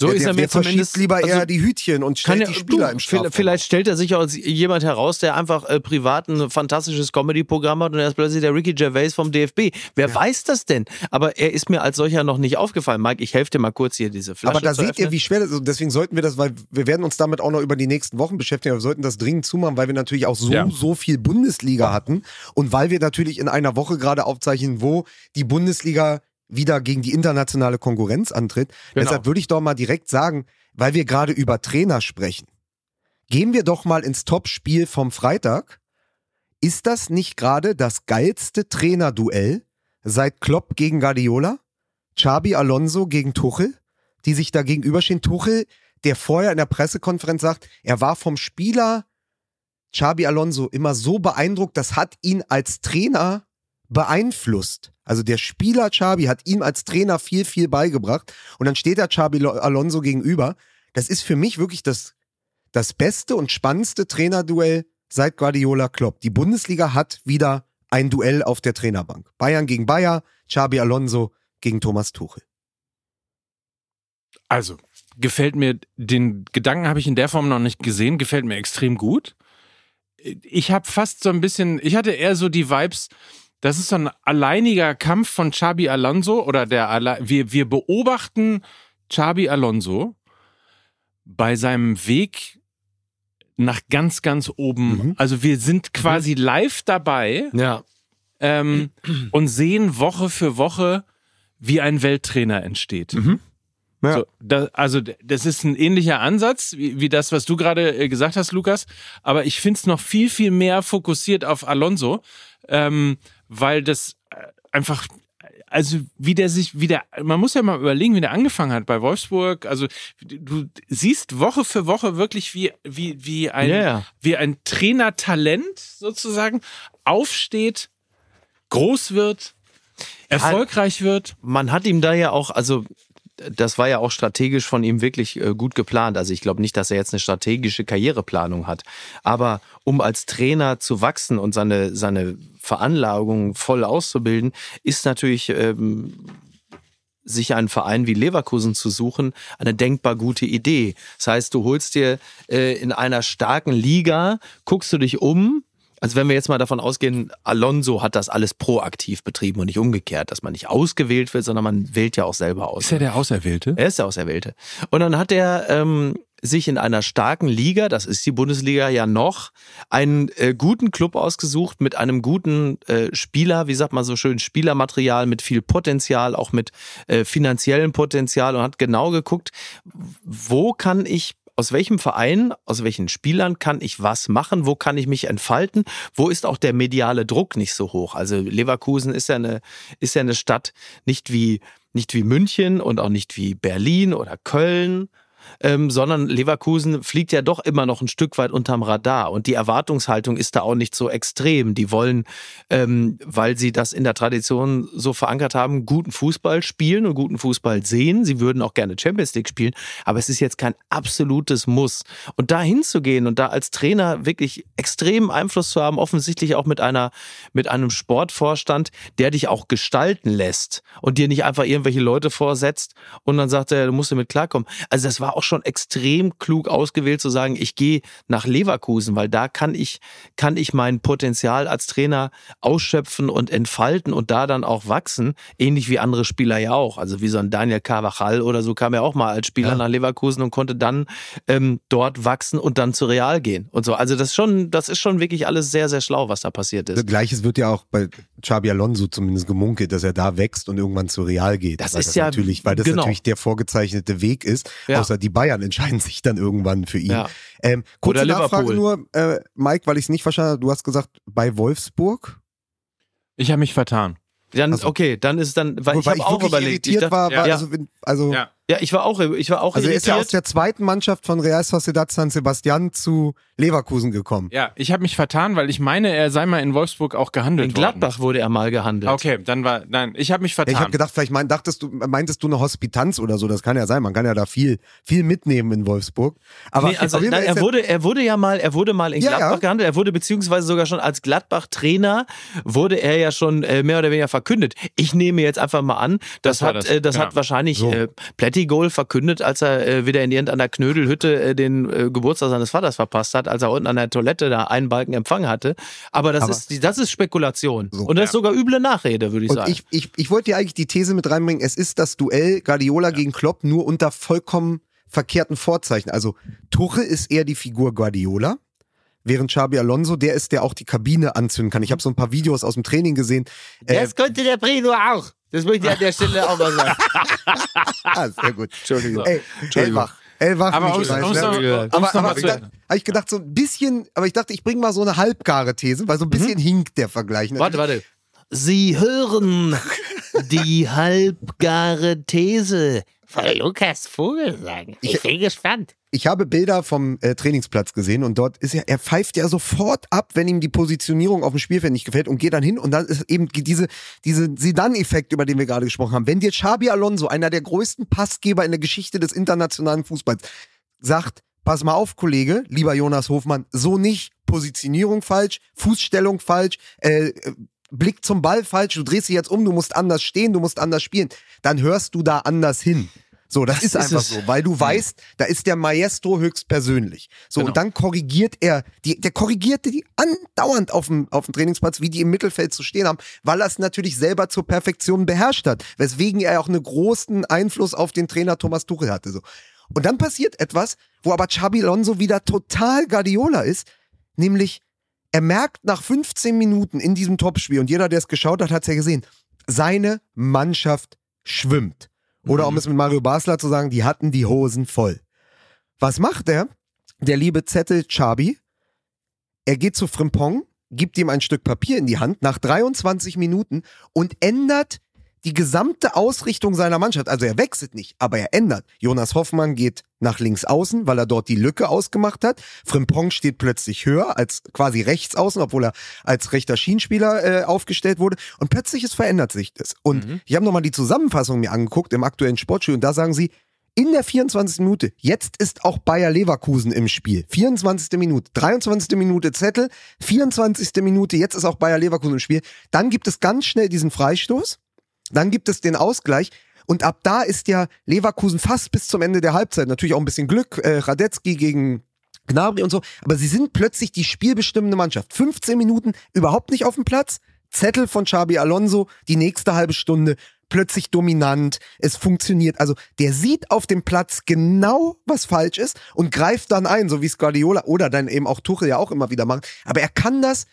So der, ist der, er mir zumindest lieber also, eher die Hütchen und stellt Kann die ja, Spieler du, im Strafraum. Vielleicht stellt er sich als jemand heraus, der einfach äh, privat ein fantastisches Comedy-Programm hat und er ist plötzlich der Ricky Gervais vom DFB. Wer weiß das denn? Aber er ist mir als solcher noch nicht aufgefallen. Mike, ich helfe dir mal kurz hier diese Flasche Aber da zu seht ihr, öffnen. wie schwer das ist. Und deswegen sollten wir das, weil wir werden uns damit auch noch über die nächsten Wochen beschäftigen, aber wir sollten das dringend zumachen, weil wir natürlich auch so, Ja. so viel Bundesliga hatten und weil wir natürlich in einer Woche gerade aufzeichnen, wo die Bundesliga wieder gegen die internationale Konkurrenz antritt. Genau. Deshalb würde ich doch mal direkt sagen, weil wir gerade über Trainer sprechen, gehen wir doch mal ins Topspiel vom Freitag. Ist das nicht gerade das geilste Trainerduell seit Klopp gegen Guardiola? Xabi Alonso gegen Tuchel, die sich da gegenüberstehen. Tuchel, der vorher in der Pressekonferenz sagt, er war vom Spieler Xabi Alonso immer so beeindruckt, das hat ihn als Trainer beeinflusst. Also der Spieler Xabi hat ihm als Trainer viel, viel beigebracht. Und dann steht da Xabi Lo- Alonso gegenüber. Das ist für mich wirklich das, das beste und spannendste Trainerduell seit Guardiola Klopp. Die Bundesliga hat wieder ein Duell auf der Trainerbank. Bayern gegen Bayer, Xabi Alonso gegen Thomas Tuchel. Also, gefällt mir, den Gedanken habe ich in der Form noch nicht gesehen, gefällt mir extrem gut. Ich habe fast so ein bisschen, ich hatte eher so die Vibes, das ist so ein alleiniger Kampf von Xabi Alonso oder der, Alle- wir, wir beobachten Xabi Alonso bei seinem Weg nach ganz, ganz oben. Mhm. Also wir sind quasi live dabei Ja, ähm, und sehen Woche für Woche, wie ein Welttrainer entsteht. Ja. So, da, also das ist ein ähnlicher Ansatz wie, wie das, was du gerade äh, gesagt hast, Lukas. Aber ich finde es noch viel, viel mehr fokussiert auf Alonso, ähm, weil das äh, einfach, also wie der sich, wie der, man muss ja mal überlegen, wie der angefangen hat bei Wolfsburg. Also du siehst Woche für Woche wirklich wie, wie, wie ein, ja. wie ein Trainertalent sozusagen aufsteht, groß wird, erfolgreich wird. man hat ihm da ja auch, also das war ja auch strategisch von ihm wirklich äh, gut geplant. Also ich glaube nicht, dass er jetzt eine strategische Karriereplanung hat. Aber um als Trainer zu wachsen und seine, seine Veranlagung voll auszubilden, ist natürlich ähm, sich einen Verein wie Leverkusen zu suchen, eine denkbar gute Idee. Das heißt, du holst dir äh, in einer starken Liga, guckst du dich um. Also wenn wir jetzt mal davon ausgehen, Alonso hat das alles proaktiv betrieben und nicht umgekehrt, dass man nicht ausgewählt wird, sondern man wählt ja auch selber aus. Ist er der Auserwählte? Er ist der Auserwählte. Und dann hat er ähm, sich in einer starken Liga, das ist die Bundesliga ja noch, einen äh, guten Club ausgesucht mit einem guten äh, Spieler, wie sagt man so schön, Spielermaterial mit viel Potenzial, auch mit äh, finanziellem Potenzial und hat genau geguckt, wo kann ich aus welchem Verein, aus welchen Spielern kann ich was machen, wo kann ich mich entfalten, wo ist auch der mediale Druck nicht so hoch. Also Leverkusen ist ja eine, ist ja eine Stadt nicht wie, nicht wie München und auch nicht wie Berlin oder Köln, ähm, sondern Leverkusen fliegt ja doch immer noch ein Stück weit unterm Radar und die Erwartungshaltung ist da auch nicht so extrem. Die wollen, ähm, weil sie das in der Tradition so verankert haben, guten Fußball spielen und guten Fußball sehen. Sie würden auch gerne Champions League spielen, aber es ist jetzt kein absolutes Muss. Und da hinzugehen und da als Trainer wirklich extremen Einfluss zu haben, offensichtlich auch mit einer, mit einem Sportvorstand, der dich auch gestalten lässt und dir nicht einfach irgendwelche Leute vorsetzt und dann sagt er, du musst damit klarkommen. Also das war auch schon extrem klug ausgewählt zu sagen, ich gehe nach Leverkusen, weil da kann ich, kann ich mein Potenzial als Trainer ausschöpfen und entfalten und da dann auch wachsen, ähnlich wie andere Spieler ja auch. Also wie so ein Daniel Carvajal oder so kam ja auch mal als Spieler Ja. nach Leverkusen und konnte dann ähm, dort wachsen und dann zu Real gehen und so. Also das ist schon, das ist schon wirklich alles sehr, sehr schlau, was da passiert ist. Gleiches wird ja auch bei Xabi Alonso zumindest gemunkelt, dass er da wächst und irgendwann zu Real geht. Das weil ist ja- natürlich, weil das genau. natürlich der vorgezeichnete Weg ist. Ja. Außer die Bayern entscheiden sich dann irgendwann für ihn. Ja. Ähm, kurze Oder Nachfrage Liverpool. nur, äh, Mike, weil ich es nicht verstanden habe. Du hast gesagt, bei Wolfsburg? Ich habe mich vertan. Dann, Also- okay, dann ist dann, weil ich Wobei habe auch wirklich überlegt. Ich irritiert dachte, war, war ja, also, also, Ja. Ja, ich war auch, ich war auch also er ist ja aus irritiert. der zweiten Mannschaft von Real Sociedad San Sebastian zu Leverkusen gekommen. Ja, ich habe mich vertan, weil ich meine, er sei mal in Wolfsburg auch gehandelt In Gladbach wurde er mal gehandelt. worden. Okay, dann war, nein, ich habe mich Ja, vertan. ich habe gedacht, vielleicht mein, dachtest du, meintest du eine Hospitanz oder so. Das kann ja sein. Man kann ja da viel, viel mitnehmen in Wolfsburg. Aber nee, also nein, er er- wurde, er wurde ja mal, er wurde mal in Ja, Gladbach ja. gehandelt. Er wurde beziehungsweise sogar schon als Gladbach-Trainer wurde er ja schon äh, mehr oder weniger verkündet. Ich nehme jetzt einfach mal an, das, Das hat, das, äh, das genau. hat wahrscheinlich So. äh, Plättigol verkündet, als er äh, wieder in irgendeiner Knödelhütte äh, den äh, Geburtstag seines Vaters verpasst hat, als er unten an der Toilette da einen Balken Empfang hatte. Aber das Aber- ist, das ist Spekulation. So. Und das ist sogar üble Nachrede, würde ich Und sagen. ich, ich, ich wollte dir eigentlich die These mit reinbringen, es ist das Duell Guardiola gegen Klopp nur unter vollkommen verkehrten Vorzeichen. Also Tuchel ist eher die Figur Guardiola, während Xabi Alonso der ist, der auch die Kabine anzünden kann. Ich habe so ein paar Videos aus dem Training gesehen. Äh, konnte der Brino auch. Das möchte ich an der Stelle auch mal sagen. ah, sehr gut. Entschuldigung. Ey, Elwach. Elwach. aber nicht um's, weiß, um's ne? um's aber, aber ich hab ich gedacht, so ein bisschen, aber ich dachte, ich bringe mal so eine halbgare These, weil so ein bisschen hinkt der Vergleich. Warte, warte. Sie hören die halbgare These. Von Lukas Vogelsang. Ich, Ich- bin gespannt. Ich habe Bilder vom äh, Trainingsplatz gesehen und dort ist er, er pfeift ja sofort ab, wenn ihm die Positionierung auf dem Spielfeld nicht gefällt und geht dann hin und dann ist eben diese, diese Sidan-Effekt, über den wir gerade gesprochen haben. Wenn dir Xabi Alonso, einer der größten Passgeber in der Geschichte des internationalen Fußballs, sagt, pass mal auf, Kollege, lieber Jonas Hofmann, so nicht, Positionierung falsch, Fußstellung falsch, äh, äh, Blick zum Ball falsch, du drehst dich jetzt um, du musst anders stehen, du musst anders spielen, dann hörst du da anders hin. So, das, ist ist einfach es. so, weil du weißt, da ist der Maestro höchstpersönlich. So, und dann korrigiert er, die, der korrigierte die andauernd auf dem, auf dem Trainingsplatz, wie die im Mittelfeld zu stehen haben, weil er es natürlich selber zur Perfektion beherrscht hat, weswegen er auch einen großen Einfluss auf den Trainer Thomas Tuchel hatte. So. Und dann passiert etwas, wo aber Xabi Alonso wieder total Guardiola ist, nämlich er merkt nach 15 Minuten in diesem Topspiel, und jeder, der es geschaut hat, hat es ja gesehen, seine Mannschaft schwimmt. Oder um es mit Mario Basler zu sagen, die hatten die Hosen voll. Was macht er? Der liebe Zettel Chabi. Er geht zu Frimpong, gibt ihm ein Stück Papier in die Hand nach 23 Minuten und ändert die gesamte Ausrichtung seiner Mannschaft. Also er wechselt nicht, aber er ändert. Jonas Hoffmann geht nach links außen, weil er dort die Lücke ausgemacht hat. Frimpong steht plötzlich höher als quasi rechts außen, obwohl er als rechter Schienenspieler äh, aufgestellt wurde. Und plötzlich es verändert sich das. Und ich habe nochmal die Zusammenfassung mir angeguckt im aktuellen Sportspiel und da sagen sie, in der 24. Minute, jetzt ist auch Bayer Leverkusen im Spiel. 24. Minute, 23. Minute Zettel, 24. Minute, jetzt ist auch Bayer Leverkusen im Spiel. Dann gibt es ganz schnell diesen Freistoß. Dann gibt es den Ausgleich. Und ab da ist ja Leverkusen fast bis zum Ende der Halbzeit. Natürlich auch ein bisschen Glück. Äh, Radetzky gegen Gnabry und so. Aber sie sind plötzlich die spielbestimmende Mannschaft. 15 Minuten überhaupt nicht auf dem Platz. Zettel von Xabi Alonso, die nächste halbe Stunde plötzlich dominant. Es funktioniert. Also der sieht auf dem Platz genau, was falsch ist und greift dann ein, so wie es Guardiola oder dann eben auch Tuchel ja auch immer wieder macht. Aber er kann das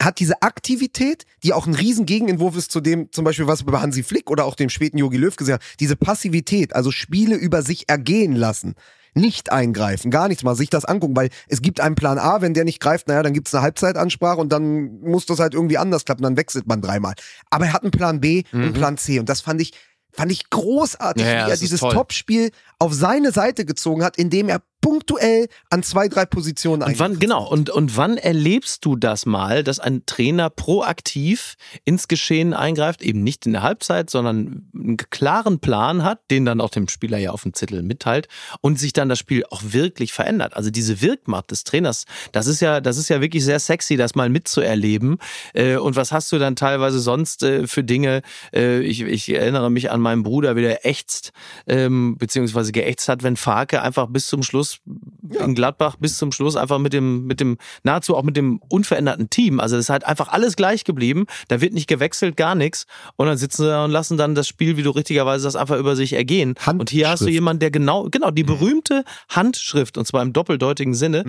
hat diese Aktivität, die auch ein riesen Gegenentwurf ist zu dem, zum Beispiel, was wir bei Hansi Flick oder auch dem späten Jogi Löw gesehen haben. Diese Passivität, also Spiele über sich ergehen lassen. Nicht eingreifen, gar nichts mal, sich das angucken, weil es gibt einen Plan A, wenn der nicht greift, naja, dann gibt es eine Halbzeitansprache und dann muss das halt irgendwie anders klappen, dann wechselt man dreimal. Aber er hat einen Plan B und einen Plan C und das fand ich Fand ich großartig, Ja, wie er dieses. Topspiel auf seine Seite gezogen hat, indem er punktuell an zwei, drei Positionen Und wann, genau, und, und wann erlebst du das mal, dass ein Trainer proaktiv ins Geschehen eingreift, eben nicht in der Halbzeit, sondern einen klaren Plan hat, den dann auch dem Spieler ja auf dem Zettel mitteilt und sich dann das Spiel auch wirklich verändert. Also diese Wirkmacht des Trainers, das ist ja, das ist ja wirklich sehr sexy, das mal mitzuerleben. Äh, Und was hast du dann teilweise sonst äh, für Dinge? Äh, Ich, ich erinnere mich an meinen Bruder, wie der ächzt, ähm, beziehungsweise geächtzt hat, wenn Farke einfach bis zum Schluss in Gladbach bis zum Schluss einfach mit dem, mit dem, nahezu auch mit dem unveränderten Team. Also es ist halt einfach alles gleich geblieben. Da wird nicht gewechselt, gar nichts. Und dann sitzen sie da und lassen dann das Spiel, wie du richtigerweise das einfach über sich ergehen. Und hier hast du jemanden, der genau, genau, die berühmte Handschrift, und zwar im doppeldeutigen Sinne.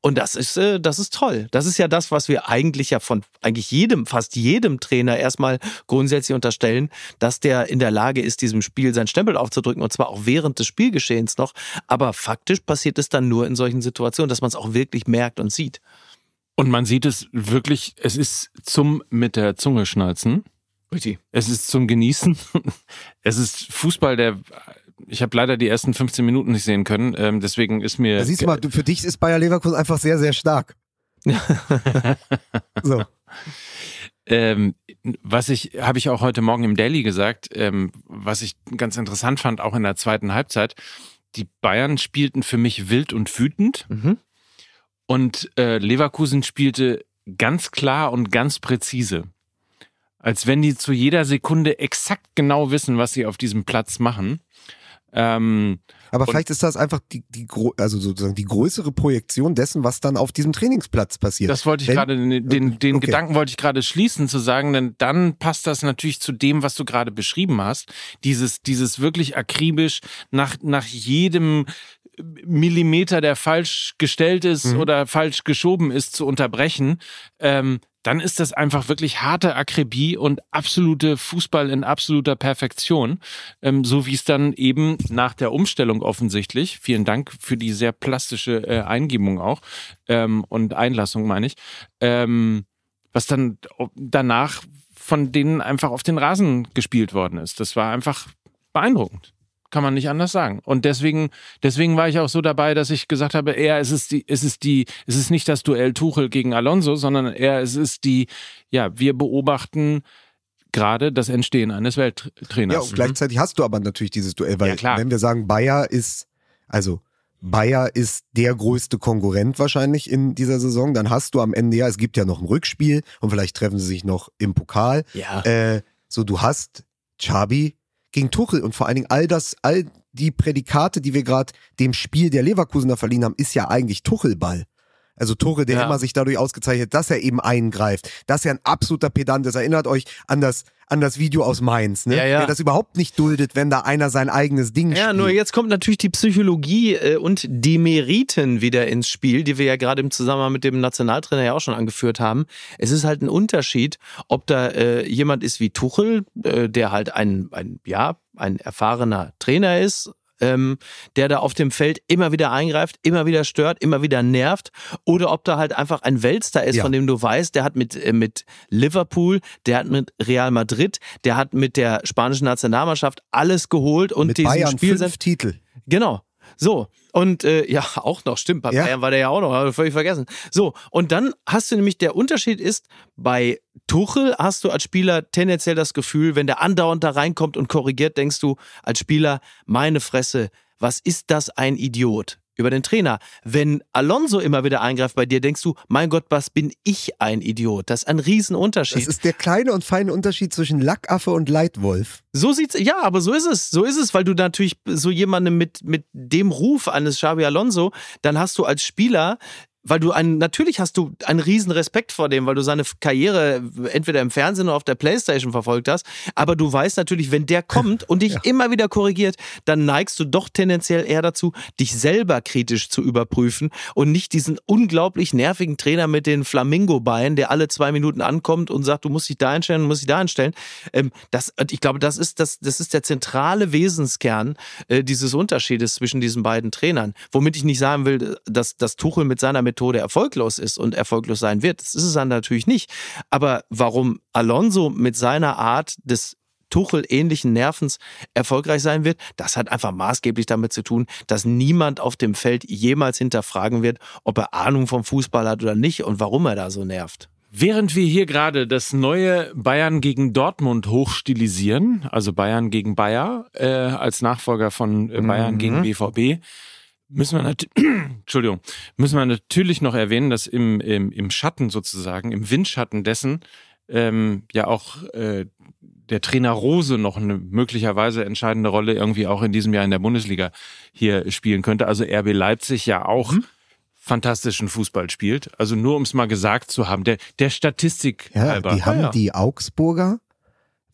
Und das ist, äh, das ist toll. Das ist ja das, was wir eigentlich ja von eigentlich jedem, fast jedem Trainer erstmal grundsätzlich unterstellen, dass der in der Lage ist, diesem Spiel seinen Stempel aufzudrücken und zwar auch während des Spielgeschehens noch. Aber faktisch passiert es dann nur in solchen Situationen, dass man es auch wirklich merkt und sieht. Und man sieht es wirklich, es ist zum mit der Zunge schnalzen. Richtig. Es ist zum Genießen. Es ist Fußball, der. Ich habe leider die ersten 15 Minuten nicht sehen können. Ähm, deswegen ist mir. Da siehst du mal, für dich ist Bayer Leverkusen einfach sehr, sehr stark. so. Ähm, was ich, habe ich auch heute Morgen im Daily gesagt, ähm, was ich ganz interessant fand, auch in der zweiten Halbzeit. Die Bayern spielten für mich wild und wütend Mhm. und äh, Leverkusen spielte ganz klar und ganz präzise. Als wenn die zu jeder Sekunde exakt genau wissen, was sie auf diesem Platz machen. Ähm, Aber vielleicht ist das einfach die, die, also sozusagen die größere Projektion dessen, was dann auf diesem Trainingsplatz passiert. Das wollte ich gerade, den, den, den Okay. Gedanken wollte ich gerade schließen, zu sagen, denn dann passt das natürlich zu dem, was du gerade beschrieben hast. Dieses, dieses wirklich akribisch nach, nach jedem Millimeter, der falsch gestellt ist Mhm. oder falsch geschoben ist, zu unterbrechen. Ähm, dann ist das einfach wirklich harte Akribie und absolute Fußball in absoluter Perfektion. Ähm, so wie es dann eben nach der Umstellung offensichtlich, vielen Dank für die sehr plastische äh, Eingebung auch ähm, und Einlassung meine ich, ähm, was dann danach von denen einfach auf den Rasen gespielt worden ist. Das war einfach beeindruckend. Kann man nicht anders sagen. Und deswegen, deswegen war ich auch so dabei, dass ich gesagt habe, eher es ist die, es ist die, es ist nicht das Duell Tuchel gegen Alonso, sondern eher es ist die, ja, wir beobachten gerade das Entstehen eines Welttrainers. Ja, und gleichzeitig hast du aber natürlich dieses Duell, weil Ja, wenn wir sagen, Bayer ist, also Bayer ist der größte Konkurrent wahrscheinlich in dieser Saison, dann hast du am Ende ja, es gibt ja noch ein Rückspiel und vielleicht treffen sie sich noch im Pokal. Ja. Äh, so, du hast Chabi gegen Tuchel und vor allen Dingen all das, all die Prädikate, die wir gerade dem Spiel der Leverkusener verliehen haben, ist ja eigentlich Tuchelball. Also Tuchel, der Ja. immer sich dadurch ausgezeichnet, dass er eben eingreift, dass er ein absoluter Pedant ist. Erinnert euch an das, an das Video aus Mainz, ne? Ja, ja. Der das überhaupt nicht duldet, wenn da einer sein eigenes Ding Ja, spielt. nur jetzt kommt natürlich die Psychologie äh, und die Meriten wieder ins Spiel, die wir ja gerade im Zusammenhang mit dem Nationaltrainer ja auch schon angeführt haben. Es ist halt ein Unterschied, ob da äh, jemand ist wie Tuchel, äh, der halt ein, ein, ja, ein erfahrener Trainer ist, ähm, der da auf dem Feld immer wieder eingreift, immer wieder stört, immer wieder nervt, oder ob da halt einfach ein Weltstar ist, Ja. von dem du weißt, der hat mit, äh, mit Liverpool, der hat mit Real Madrid, der hat mit der spanischen Nationalmannschaft alles geholt und Mit diesen Bayern Spiel fünf Titel. Genau. So, und äh, ja, auch noch, stimmt, bei Ja. Bayern war der ja auch noch, habe ich völlig vergessen. So, und dann hast du nämlich, der Unterschied ist, bei Tuchel hast du als Spieler tendenziell das Gefühl, wenn der andauernd da reinkommt und korrigiert, denkst du als Spieler, meine Fresse, was ist das ein Idiot? Über den Trainer. Wenn Alonso immer wieder eingreift bei dir, denkst du, mein Gott, was bin ich ein Idiot? Das ist ein Riesenunterschied. Das ist der kleine und feine Unterschied zwischen Lackaffe und Leitwolf. So sieht's, ja, aber so ist es. So ist es, weil du natürlich so jemandem mit, mit dem Ruf eines Xabi Alonso, dann hast du als Spieler, weil du einen, natürlich hast du einen riesen Respekt vor dem, weil du seine Karriere entweder im Fernsehen oder auf der Playstation verfolgt hast. Aber du weißt natürlich, wenn der kommt und dich immer wieder korrigiert, dann neigst du doch tendenziell eher dazu, dich selber kritisch zu überprüfen und nicht diesen unglaublich nervigen Trainer mit den Flamingo-Beinen, der alle zwei Minuten ankommt und sagt, du musst dich da einstellen, du musst dich da einstellen. Ähm, das, ich glaube, das ist, das, das ist der zentrale Wesenskern äh, dieses Unterschiedes zwischen diesen beiden Trainern. Womit ich nicht sagen will, dass, dass Tuchel mit seiner Methode erfolglos ist und erfolglos sein wird. Das ist es dann natürlich nicht. Aber warum Alonso mit seiner Art des Tuchel ähnlichen Nervens erfolgreich sein wird. Das hat einfach maßgeblich damit zu tun, dass niemand auf dem Feld jemals hinterfragen wird, ob er Ahnung vom Fußball hat oder nicht und warum er da so nervt. Während wir hier gerade das neue Bayern gegen Dortmund hochstilisieren, also Bayern gegen Bayer äh, als Nachfolger von äh, Bayern Mhm. gegen BVB, müssen wir, Entschuldigung, müssen wir natürlich noch erwähnen, dass im, im, im Schatten sozusagen, im Windschatten dessen, ähm, ja auch äh, der Trainer Rose noch eine möglicherweise entscheidende Rolle irgendwie auch in diesem Jahr in der Bundesliga hier spielen könnte. Also RB Leipzig ja auch Mhm. fantastischen Fußball spielt. Also nur um es mal gesagt zu haben, der, der Statistik Ja, halber. die haben ja. die Augsburger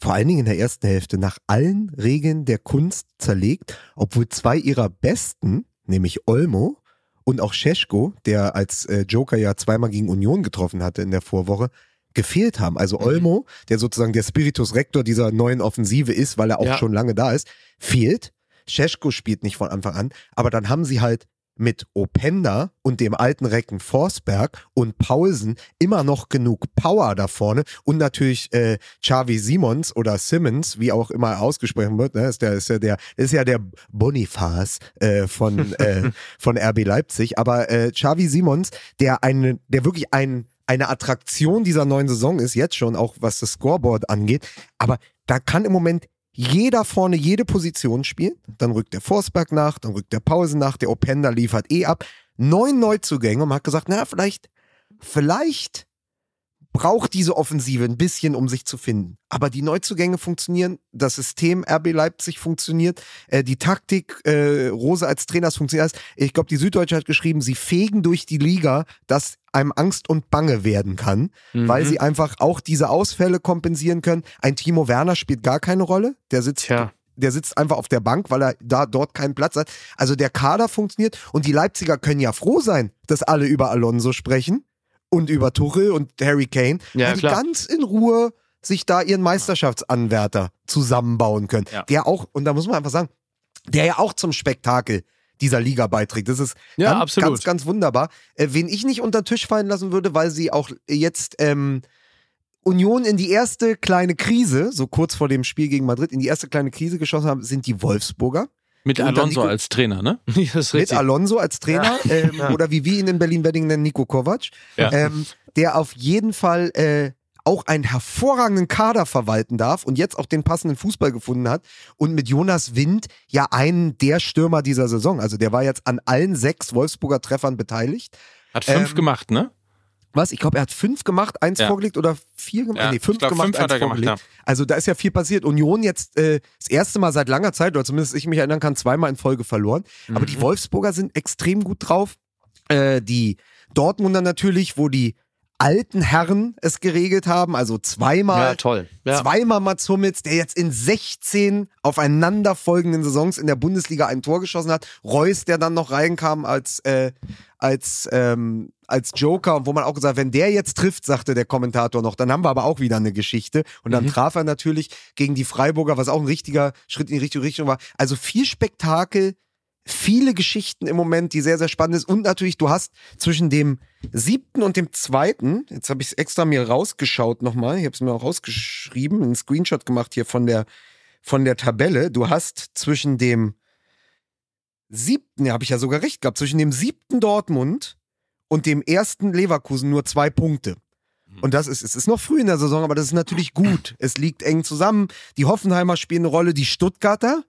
vor allen Dingen in der ersten Hälfte nach allen Regeln der Kunst zerlegt, obwohl zwei ihrer besten, nämlich Olmo und auch Scheschko, der als äh, Joker ja zweimal gegen Union getroffen hatte in der Vorwoche, gefehlt haben. Also Mhm. Olmo, der sozusagen der Spiritus Rector dieser neuen Offensive ist, weil er auch Ja. schon lange da ist, fehlt. Scheschko spielt nicht von Anfang an, aber dann haben sie halt mit Openda und dem alten Recken Forsberg und Paulsen immer noch genug Power da vorne und natürlich äh, Xavi Simons oder Simmons, wie auch immer er ausgesprochen wird, ne, ist der ist ja der ist ja der Bonifaz äh, von äh, von RB Leipzig, aber äh, Xavi Simons, der eine der wirklich ein eine Attraktion dieser neuen Saison ist jetzt schon auch was das Scoreboard angeht, aber da kann im Moment jeder vorne jede Position spielen. Dann rückt der Forsberg nach, dann rückt der Pause nach, der Openda liefert eh ab. Neun Neuzugänge und man hat gesagt, na, vielleicht, vielleicht braucht diese Offensive ein bisschen, um sich zu finden. Aber die Neuzugänge funktionieren, das System RB Leipzig funktioniert, äh, die Taktik, äh, Rose als Trainer es funktioniert. Ich glaube, die Süddeutsche hat geschrieben, sie fegen durch die Liga, dass einem Angst und Bange werden kann, Mhm. weil sie einfach auch diese Ausfälle kompensieren können. Ein Timo Werner spielt gar keine Rolle, der sitzt Tja. der sitzt einfach auf der Bank, weil er da dort keinen Platz hat. Also der Kader funktioniert und die Leipziger können ja froh sein, dass alle über Alonso sprechen und über Tuchel und Harry Kane, Ja, die klar. ganz in Ruhe sich da ihren Meisterschaftsanwärter zusammenbauen können. Ja. Der auch, und da muss man einfach sagen, der ja auch zum Spektakel dieser Liga beiträgt. Das ist Ja, ganz, absolut. ganz, ganz wunderbar. Äh, wen ich nicht unter den Tisch fallen lassen würde, weil sie auch jetzt ähm, Union in die erste kleine Krise, so kurz vor dem Spiel gegen Madrid, in die erste kleine Krise geschossen haben, sind die Wolfsburger. Mit Alonso Nico- als Trainer, ne? das ist Mit. Alonso als Trainer ähm, Ja. oder wie wir ihn in Berlin-Wedding nennen, Nico Kovac, Ja. ähm, der auf jeden Fall äh, auch einen hervorragenden Kader verwalten darf und jetzt auch den passenden Fußball gefunden hat und mit Jonas Wind ja einen der Stürmer dieser Saison. Also der war jetzt an allen sechs Wolfsburger Treffern beteiligt. Hat fünf Ähm, gemacht, ne? Was? Ich glaube, er hat fünf gemacht, eins Ja. vorgelegt oder vier gemacht? Ja, nee, fünf glaub, gemacht, fünf hat eins er gemacht, vorgelegt. Also da ist ja viel passiert. Union jetzt äh, das erste Mal seit langer Zeit, oder zumindest ich mich erinnern kann, zweimal in Folge verloren. Aber Mhm. die Wolfsburger sind extrem gut drauf. Äh, die Dortmunder natürlich, wo die alten Herren es geregelt haben, also zweimal. Ja, toll. Ja. Zweimal Mats Hummels, der jetzt in 16 aufeinanderfolgenden Saisons in der Bundesliga ein Tor geschossen hat. Reus, der dann noch reinkam als, äh, als, ähm, als Joker und wo man auch gesagt hat, wenn der jetzt trifft, sagte der Kommentator noch, dann haben wir aber auch wieder eine Geschichte. Und dann traf er natürlich gegen die Freiburger, was auch ein richtiger Schritt in die richtige Richtung war. Also viel Spektakel, viele Geschichten im Moment, die sehr, sehr spannend ist. Und natürlich, du hast zwischen dem siebten und dem zweiten, jetzt habe ich es extra mir rausgeschaut nochmal, ich habe es mir auch rausgeschrieben, einen Screenshot gemacht hier von der, von der Tabelle. Du hast zwischen dem siebten, ja, habe ich ja sogar recht gehabt, zwischen dem siebten Dortmund und dem ersten Leverkusen nur zwei Punkte. Und das ist, es ist noch früh in der Saison, aber das ist natürlich gut. Es liegt eng zusammen. Die Hoffenheimer spielen eine Rolle, die Stuttgarter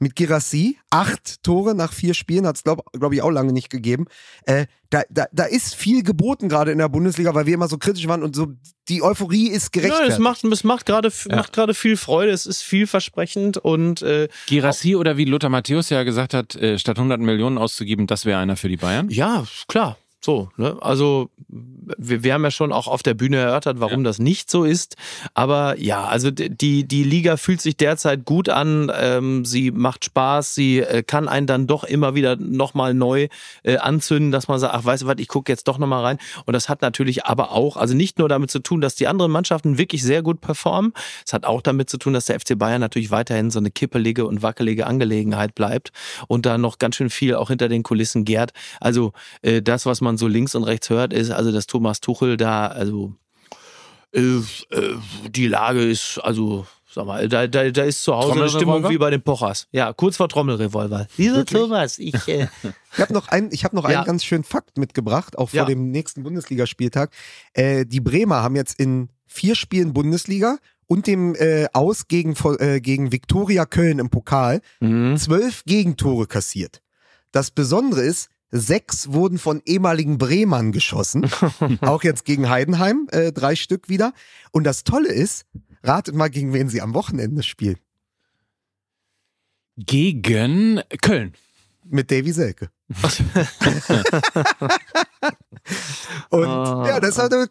mit Girassi. Acht Tore nach vier Spielen hat es, glaube glaub ich, auch lange nicht gegeben. Äh, da, da, da ist viel geboten gerade in der Bundesliga, weil wir immer so kritisch waren und so die Euphorie ist Ja, gerechtfertigt. es macht, es macht gerade Ja. macht gerade viel Freude, es ist vielversprechend und äh, Girassi oder wie Lothar Matthäus ja gesagt hat, äh, statt 100 Millionen auszugeben, das wäre einer für die Bayern. ja, klar. So, ne? Also wir, wir haben ja schon auch auf der Bühne erörtert, warum das nicht so ist. Aber ja, also die, die Liga fühlt sich derzeit gut an. Ähm, sie macht Spaß, sie äh, kann einen dann doch immer wieder nochmal neu äh, anzünden, dass man sagt, ach weißt du was, ich gucke jetzt doch nochmal rein. Und das hat natürlich aber auch, also nicht nur damit zu tun, dass die anderen Mannschaften wirklich sehr gut performen, es hat auch damit zu tun, dass der FC Bayern natürlich weiterhin so eine kippelige und wackelige Angelegenheit bleibt und da noch ganz schön viel auch hinter den Kulissen gärt. Also äh, das, was man so links und rechts hört, ist also, dass Thomas Tuchel da, also äh, äh, die Lage ist also Sag mal, da, da, da ist zu Hause eine Stimmung wie bei den Pochers. Ja, kurz vor Trommelrevolver. Lieber Thomas, ich. Äh, Ich habe noch, ein, ich hab noch Ja. einen ganz schönen Fakt mitgebracht, auch vor Ja. dem nächsten Bundesligaspieltag. Äh, die Bremer haben jetzt in vier Spielen Bundesliga und dem äh, Aus gegen, äh, gegen Viktoria Köln im Pokal Mhm. zwölf Gegentore kassiert. Das Besondere ist, sechs wurden von ehemaligen Bremern geschossen. auch jetzt gegen Heidenheim, äh, drei Stück wieder. Und das Tolle ist, ratet mal, gegen wen sie am Wochenende spielen. Gegen Köln. Mit Davy Selke. Und Ah. ja, das ist halt eine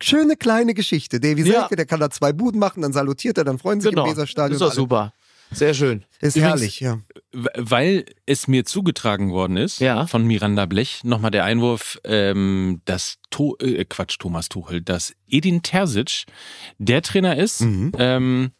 schöne kleine Geschichte. Davy Ja. Selke, der kann da zwei Buden machen, dann salutiert er, dann freuen sich genau. im Das Weserstadion. ist doch super. Sehr schön. Ist Übrigens- herrlich, ja. Weil es mir zugetragen worden ist Ja. von Miranda Blech, nochmal der Einwurf, ähm, dass to äh, Quatsch, Thomas Tuchel, dass Edin Terzic der Trainer ist, Mhm. ähm,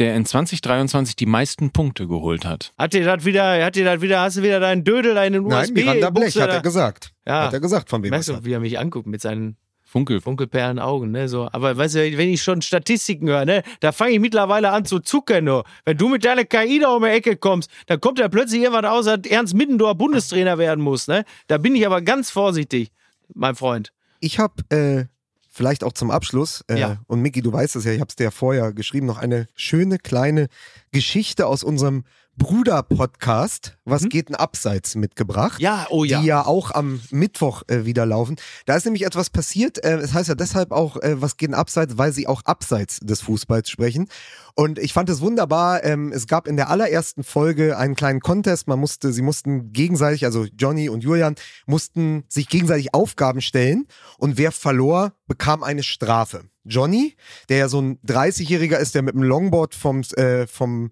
der in 2023 die meisten Punkte geholt hat. Hat dir das wieder, hat dir das wieder, hast du wieder deinen Dödel, deinen Nein, USB? Miranda Blech hat er gesagt. Ja. Hat er gesagt, von wem Merkst er du, wie er mich anguckt mit seinen Funkel. funkelperlen Augen, ne? So. Aber weißt du, wenn ich schon Statistiken höre, ne, da fange ich mittlerweile an zu zucken, nur. Wenn du mit deiner KI da um die Ecke kommst, dann kommt da plötzlich irgendwas aus, dass Ernst Middendorf Bundestrainer werden muss, ne? Da bin ich aber ganz vorsichtig, mein Freund. Ich habe äh, vielleicht auch zum Abschluss, äh, Ja. und Micky, du weißt es ja, ich habe es dir ja vorher geschrieben, noch eine schöne kleine Geschichte aus unserem Bruder-Podcast, was geht denn abseits mitgebracht. Ja, oh ja. die ja auch am Mittwoch äh, wieder laufen. Da ist nämlich etwas passiert. Äh, es heißt ja deshalb auch, äh, was geht denn abseits, weil sie auch abseits des Fußballs sprechen. Und ich fand es wunderbar. Ähm, es gab in der allerersten Folge einen kleinen Contest. Man musste, sie mussten gegenseitig, also Johnny und Julian, mussten sich gegenseitig Aufgaben stellen. Und wer verlor, bekam eine Strafe. Johnny, der ja so ein 30-Jähriger ist, der mit dem Longboard vom, äh, vom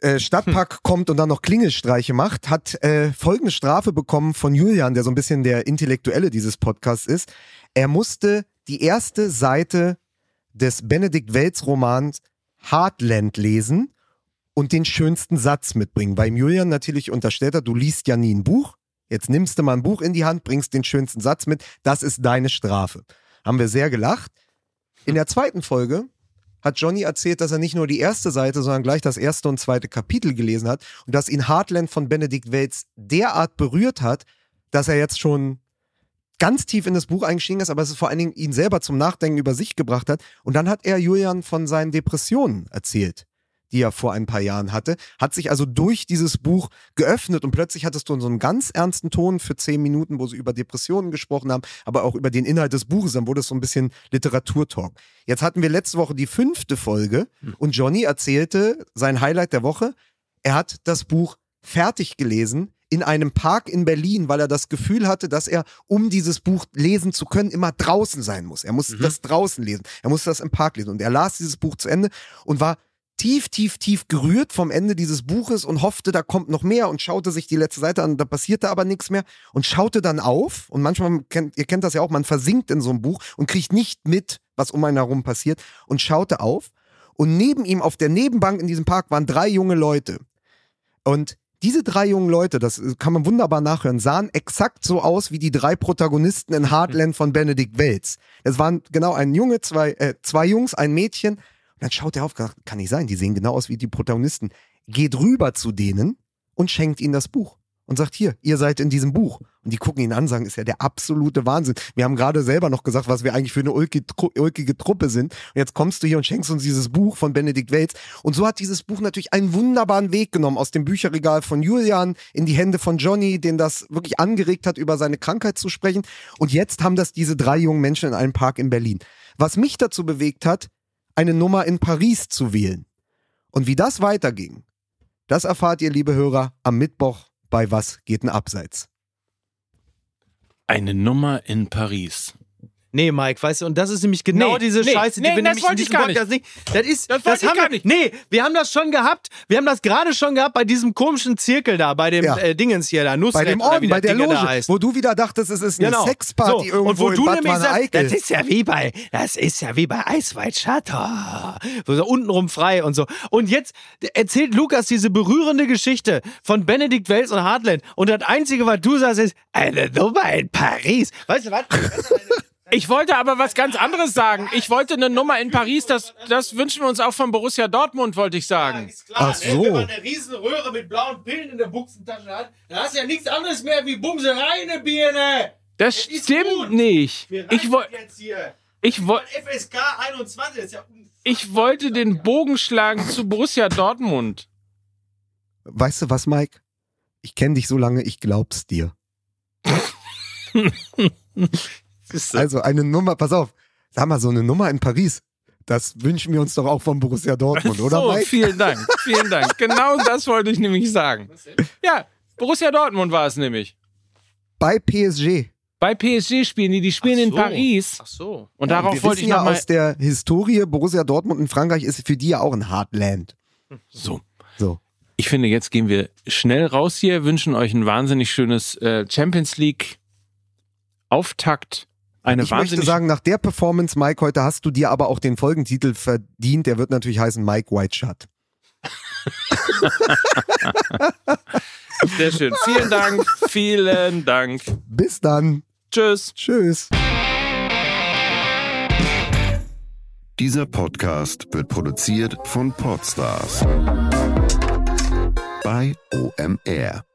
äh, Stadtpark kommt und dann noch Klingelstreiche macht, hat äh, folgende Strafe bekommen von Julian, der so ein bisschen der Intellektuelle dieses Podcasts ist. Er musste die erste Seite des Benedikt Welz Romans Heartland lesen und den schönsten Satz mitbringen. Weil Julian natürlich unterstellt hat, du liest ja nie ein Buch. Jetzt nimmst du mal ein Buch in die Hand, bringst den schönsten Satz mit. Das ist deine Strafe. Haben wir sehr gelacht. In der zweiten Folge hat Johnny erzählt, dass er nicht nur die erste Seite, sondern gleich das erste und zweite Kapitel gelesen hat und dass ihn Heartland von Benedikt Welz derart berührt hat, dass er jetzt schon ganz tief in das Buch eingestiegen ist, aber es ist vor allen Dingen ihn selber zum Nachdenken über sich gebracht hat. Und dann hat er Julian von seinen Depressionen erzählt, die er vor ein paar Jahren hatte, hat sich also durch dieses Buch geöffnet und plötzlich hattest du so einen ganz ernsten Ton für zehn Minuten, wo sie über Depressionen gesprochen haben, aber auch über den Inhalt des Buches, dann wurde es so ein bisschen Literaturtalk. Jetzt hatten wir letzte Woche die fünfte Folge und Johnny erzählte sein Highlight der Woche, er hat das Buch fertig gelesen in einem Park in Berlin, weil er das Gefühl hatte, dass er, um dieses Buch lesen zu können, immer draußen sein muss. Er muss das draußen lesen. Er muss das im Park lesen. Und er las dieses Buch zu Ende und war tief, tief, tief gerührt vom Ende dieses Buches und hoffte, da kommt noch mehr und schaute sich die letzte Seite an, da passierte aber nichts mehr und schaute dann auf und manchmal, kennt, ihr kennt das ja auch, man versinkt in so einem Buch und kriegt nicht mit, was um einen herum passiert und schaute auf und neben ihm auf der Nebenbank in diesem Park waren drei junge Leute und diese drei jungen Leute, das kann man wunderbar nachhören, sahen exakt so aus wie die drei Protagonisten in Heartland von Benedikt Welz. Es waren genau ein Junge, zwei, äh, zwei Jungs, ein Mädchen. Dann schaut er auf, kann nicht sein, die sehen genau aus wie die Protagonisten. Geht rüber zu denen und schenkt ihnen das Buch. Und sagt, hier, ihr seid in diesem Buch. Und die gucken ihn an, sagen, ist ja der absolute Wahnsinn. Wir haben gerade selber noch gesagt, was wir eigentlich für eine ulkige Truppe sind. Und jetzt kommst du hier und schenkst uns dieses Buch von Benedikt Welz. Und so hat dieses Buch natürlich einen wunderbaren Weg genommen aus dem Bücherregal von Julian in die Hände von Johnny, den das wirklich angeregt hat, über seine Krankheit zu sprechen. Und jetzt haben das diese drei jungen Menschen in einem Park in Berlin. Was mich dazu bewegt hat, eine Nummer in Paris zu wählen. Und wie das weiterging, das erfahrt ihr, liebe Hörer, am Mittwoch bei Was geht denn abseits? Eine Nummer in Paris. Nee, Mike, weißt du, und das ist nämlich genau Nee, diese nee, Scheiße, die nee, wir das nämlich wollte ich diesem gar Podcast nicht. Das ist, Das ich haben wir, nicht. Nee, wir haben das schon gehabt. Wir haben das gerade schon gehabt bei diesem komischen Zirkel da, bei dem Ja. äh, Dingens hier da, Nusret Bei dem Orden, bei das der Ding da Loge, heißt. wo du wieder dachtest, es ist eine Genau. Sexparty So, irgendwo und wo in du Bad nämlich sagst, das ist ja wie bei, das ist ja wie bei Eisweit Chateau. Wo so untenrum frei und so. Und jetzt erzählt Lukas diese berührende Geschichte von Benedikt Wells und Hartland. Und das Einzige, was du sagst, ist, eine Nummer in Paris. Weißt du was? Ich wollte aber was ganz anderes sagen. Ich wollte eine Nummer in Paris, das, das wünschen wir uns auch von Borussia Dortmund, wollte ich sagen. Ach so. Wenn man eine riesen Röhre mit blauen Pillen in der Buchsentasche hat, dann hast du ja nichts anderes mehr wie der Birne. Das ist stimmt gut. nicht. Wir Ich, reißen woll, jetzt hier. ich, woll, FSK 21 das ist ja unfassbar. ich wollte den Bogen schlagen zu Borussia Dortmund. Weißt du was, Mike? Ich kenne dich so lange, ich glaub's dir. Also eine Nummer, pass auf, sag mal, so eine Nummer in Paris, das wünschen wir uns doch auch von Borussia Dortmund, oder so, Mike? vielen Dank. Vielen Dank. Genau das wollte ich nämlich sagen. Ja, Borussia Dortmund war es nämlich. Bei PSG. Bei PSG spielen die, die spielen Ach in so. Paris. Ach so. Und wir darauf wollte wissen ich ja aus der Historie, Borussia Dortmund in Frankreich ist für die ja auch ein Heartland. So. So. Ich finde, jetzt gehen wir schnell raus hier, wünschen euch ein wahnsinnig schönes äh, Champions League Auftakt. Eine Ich möchte sagen, nach der Performance, Mike, heute hast du dir aber auch den Folgentitel verdient. Der wird natürlich heißen Mike White Shut. sehr schön. Vielen Dank, vielen Dank. Bis dann. Tschüss. Tschüss. Dieser Podcast wird produziert von Podstars bei OMR.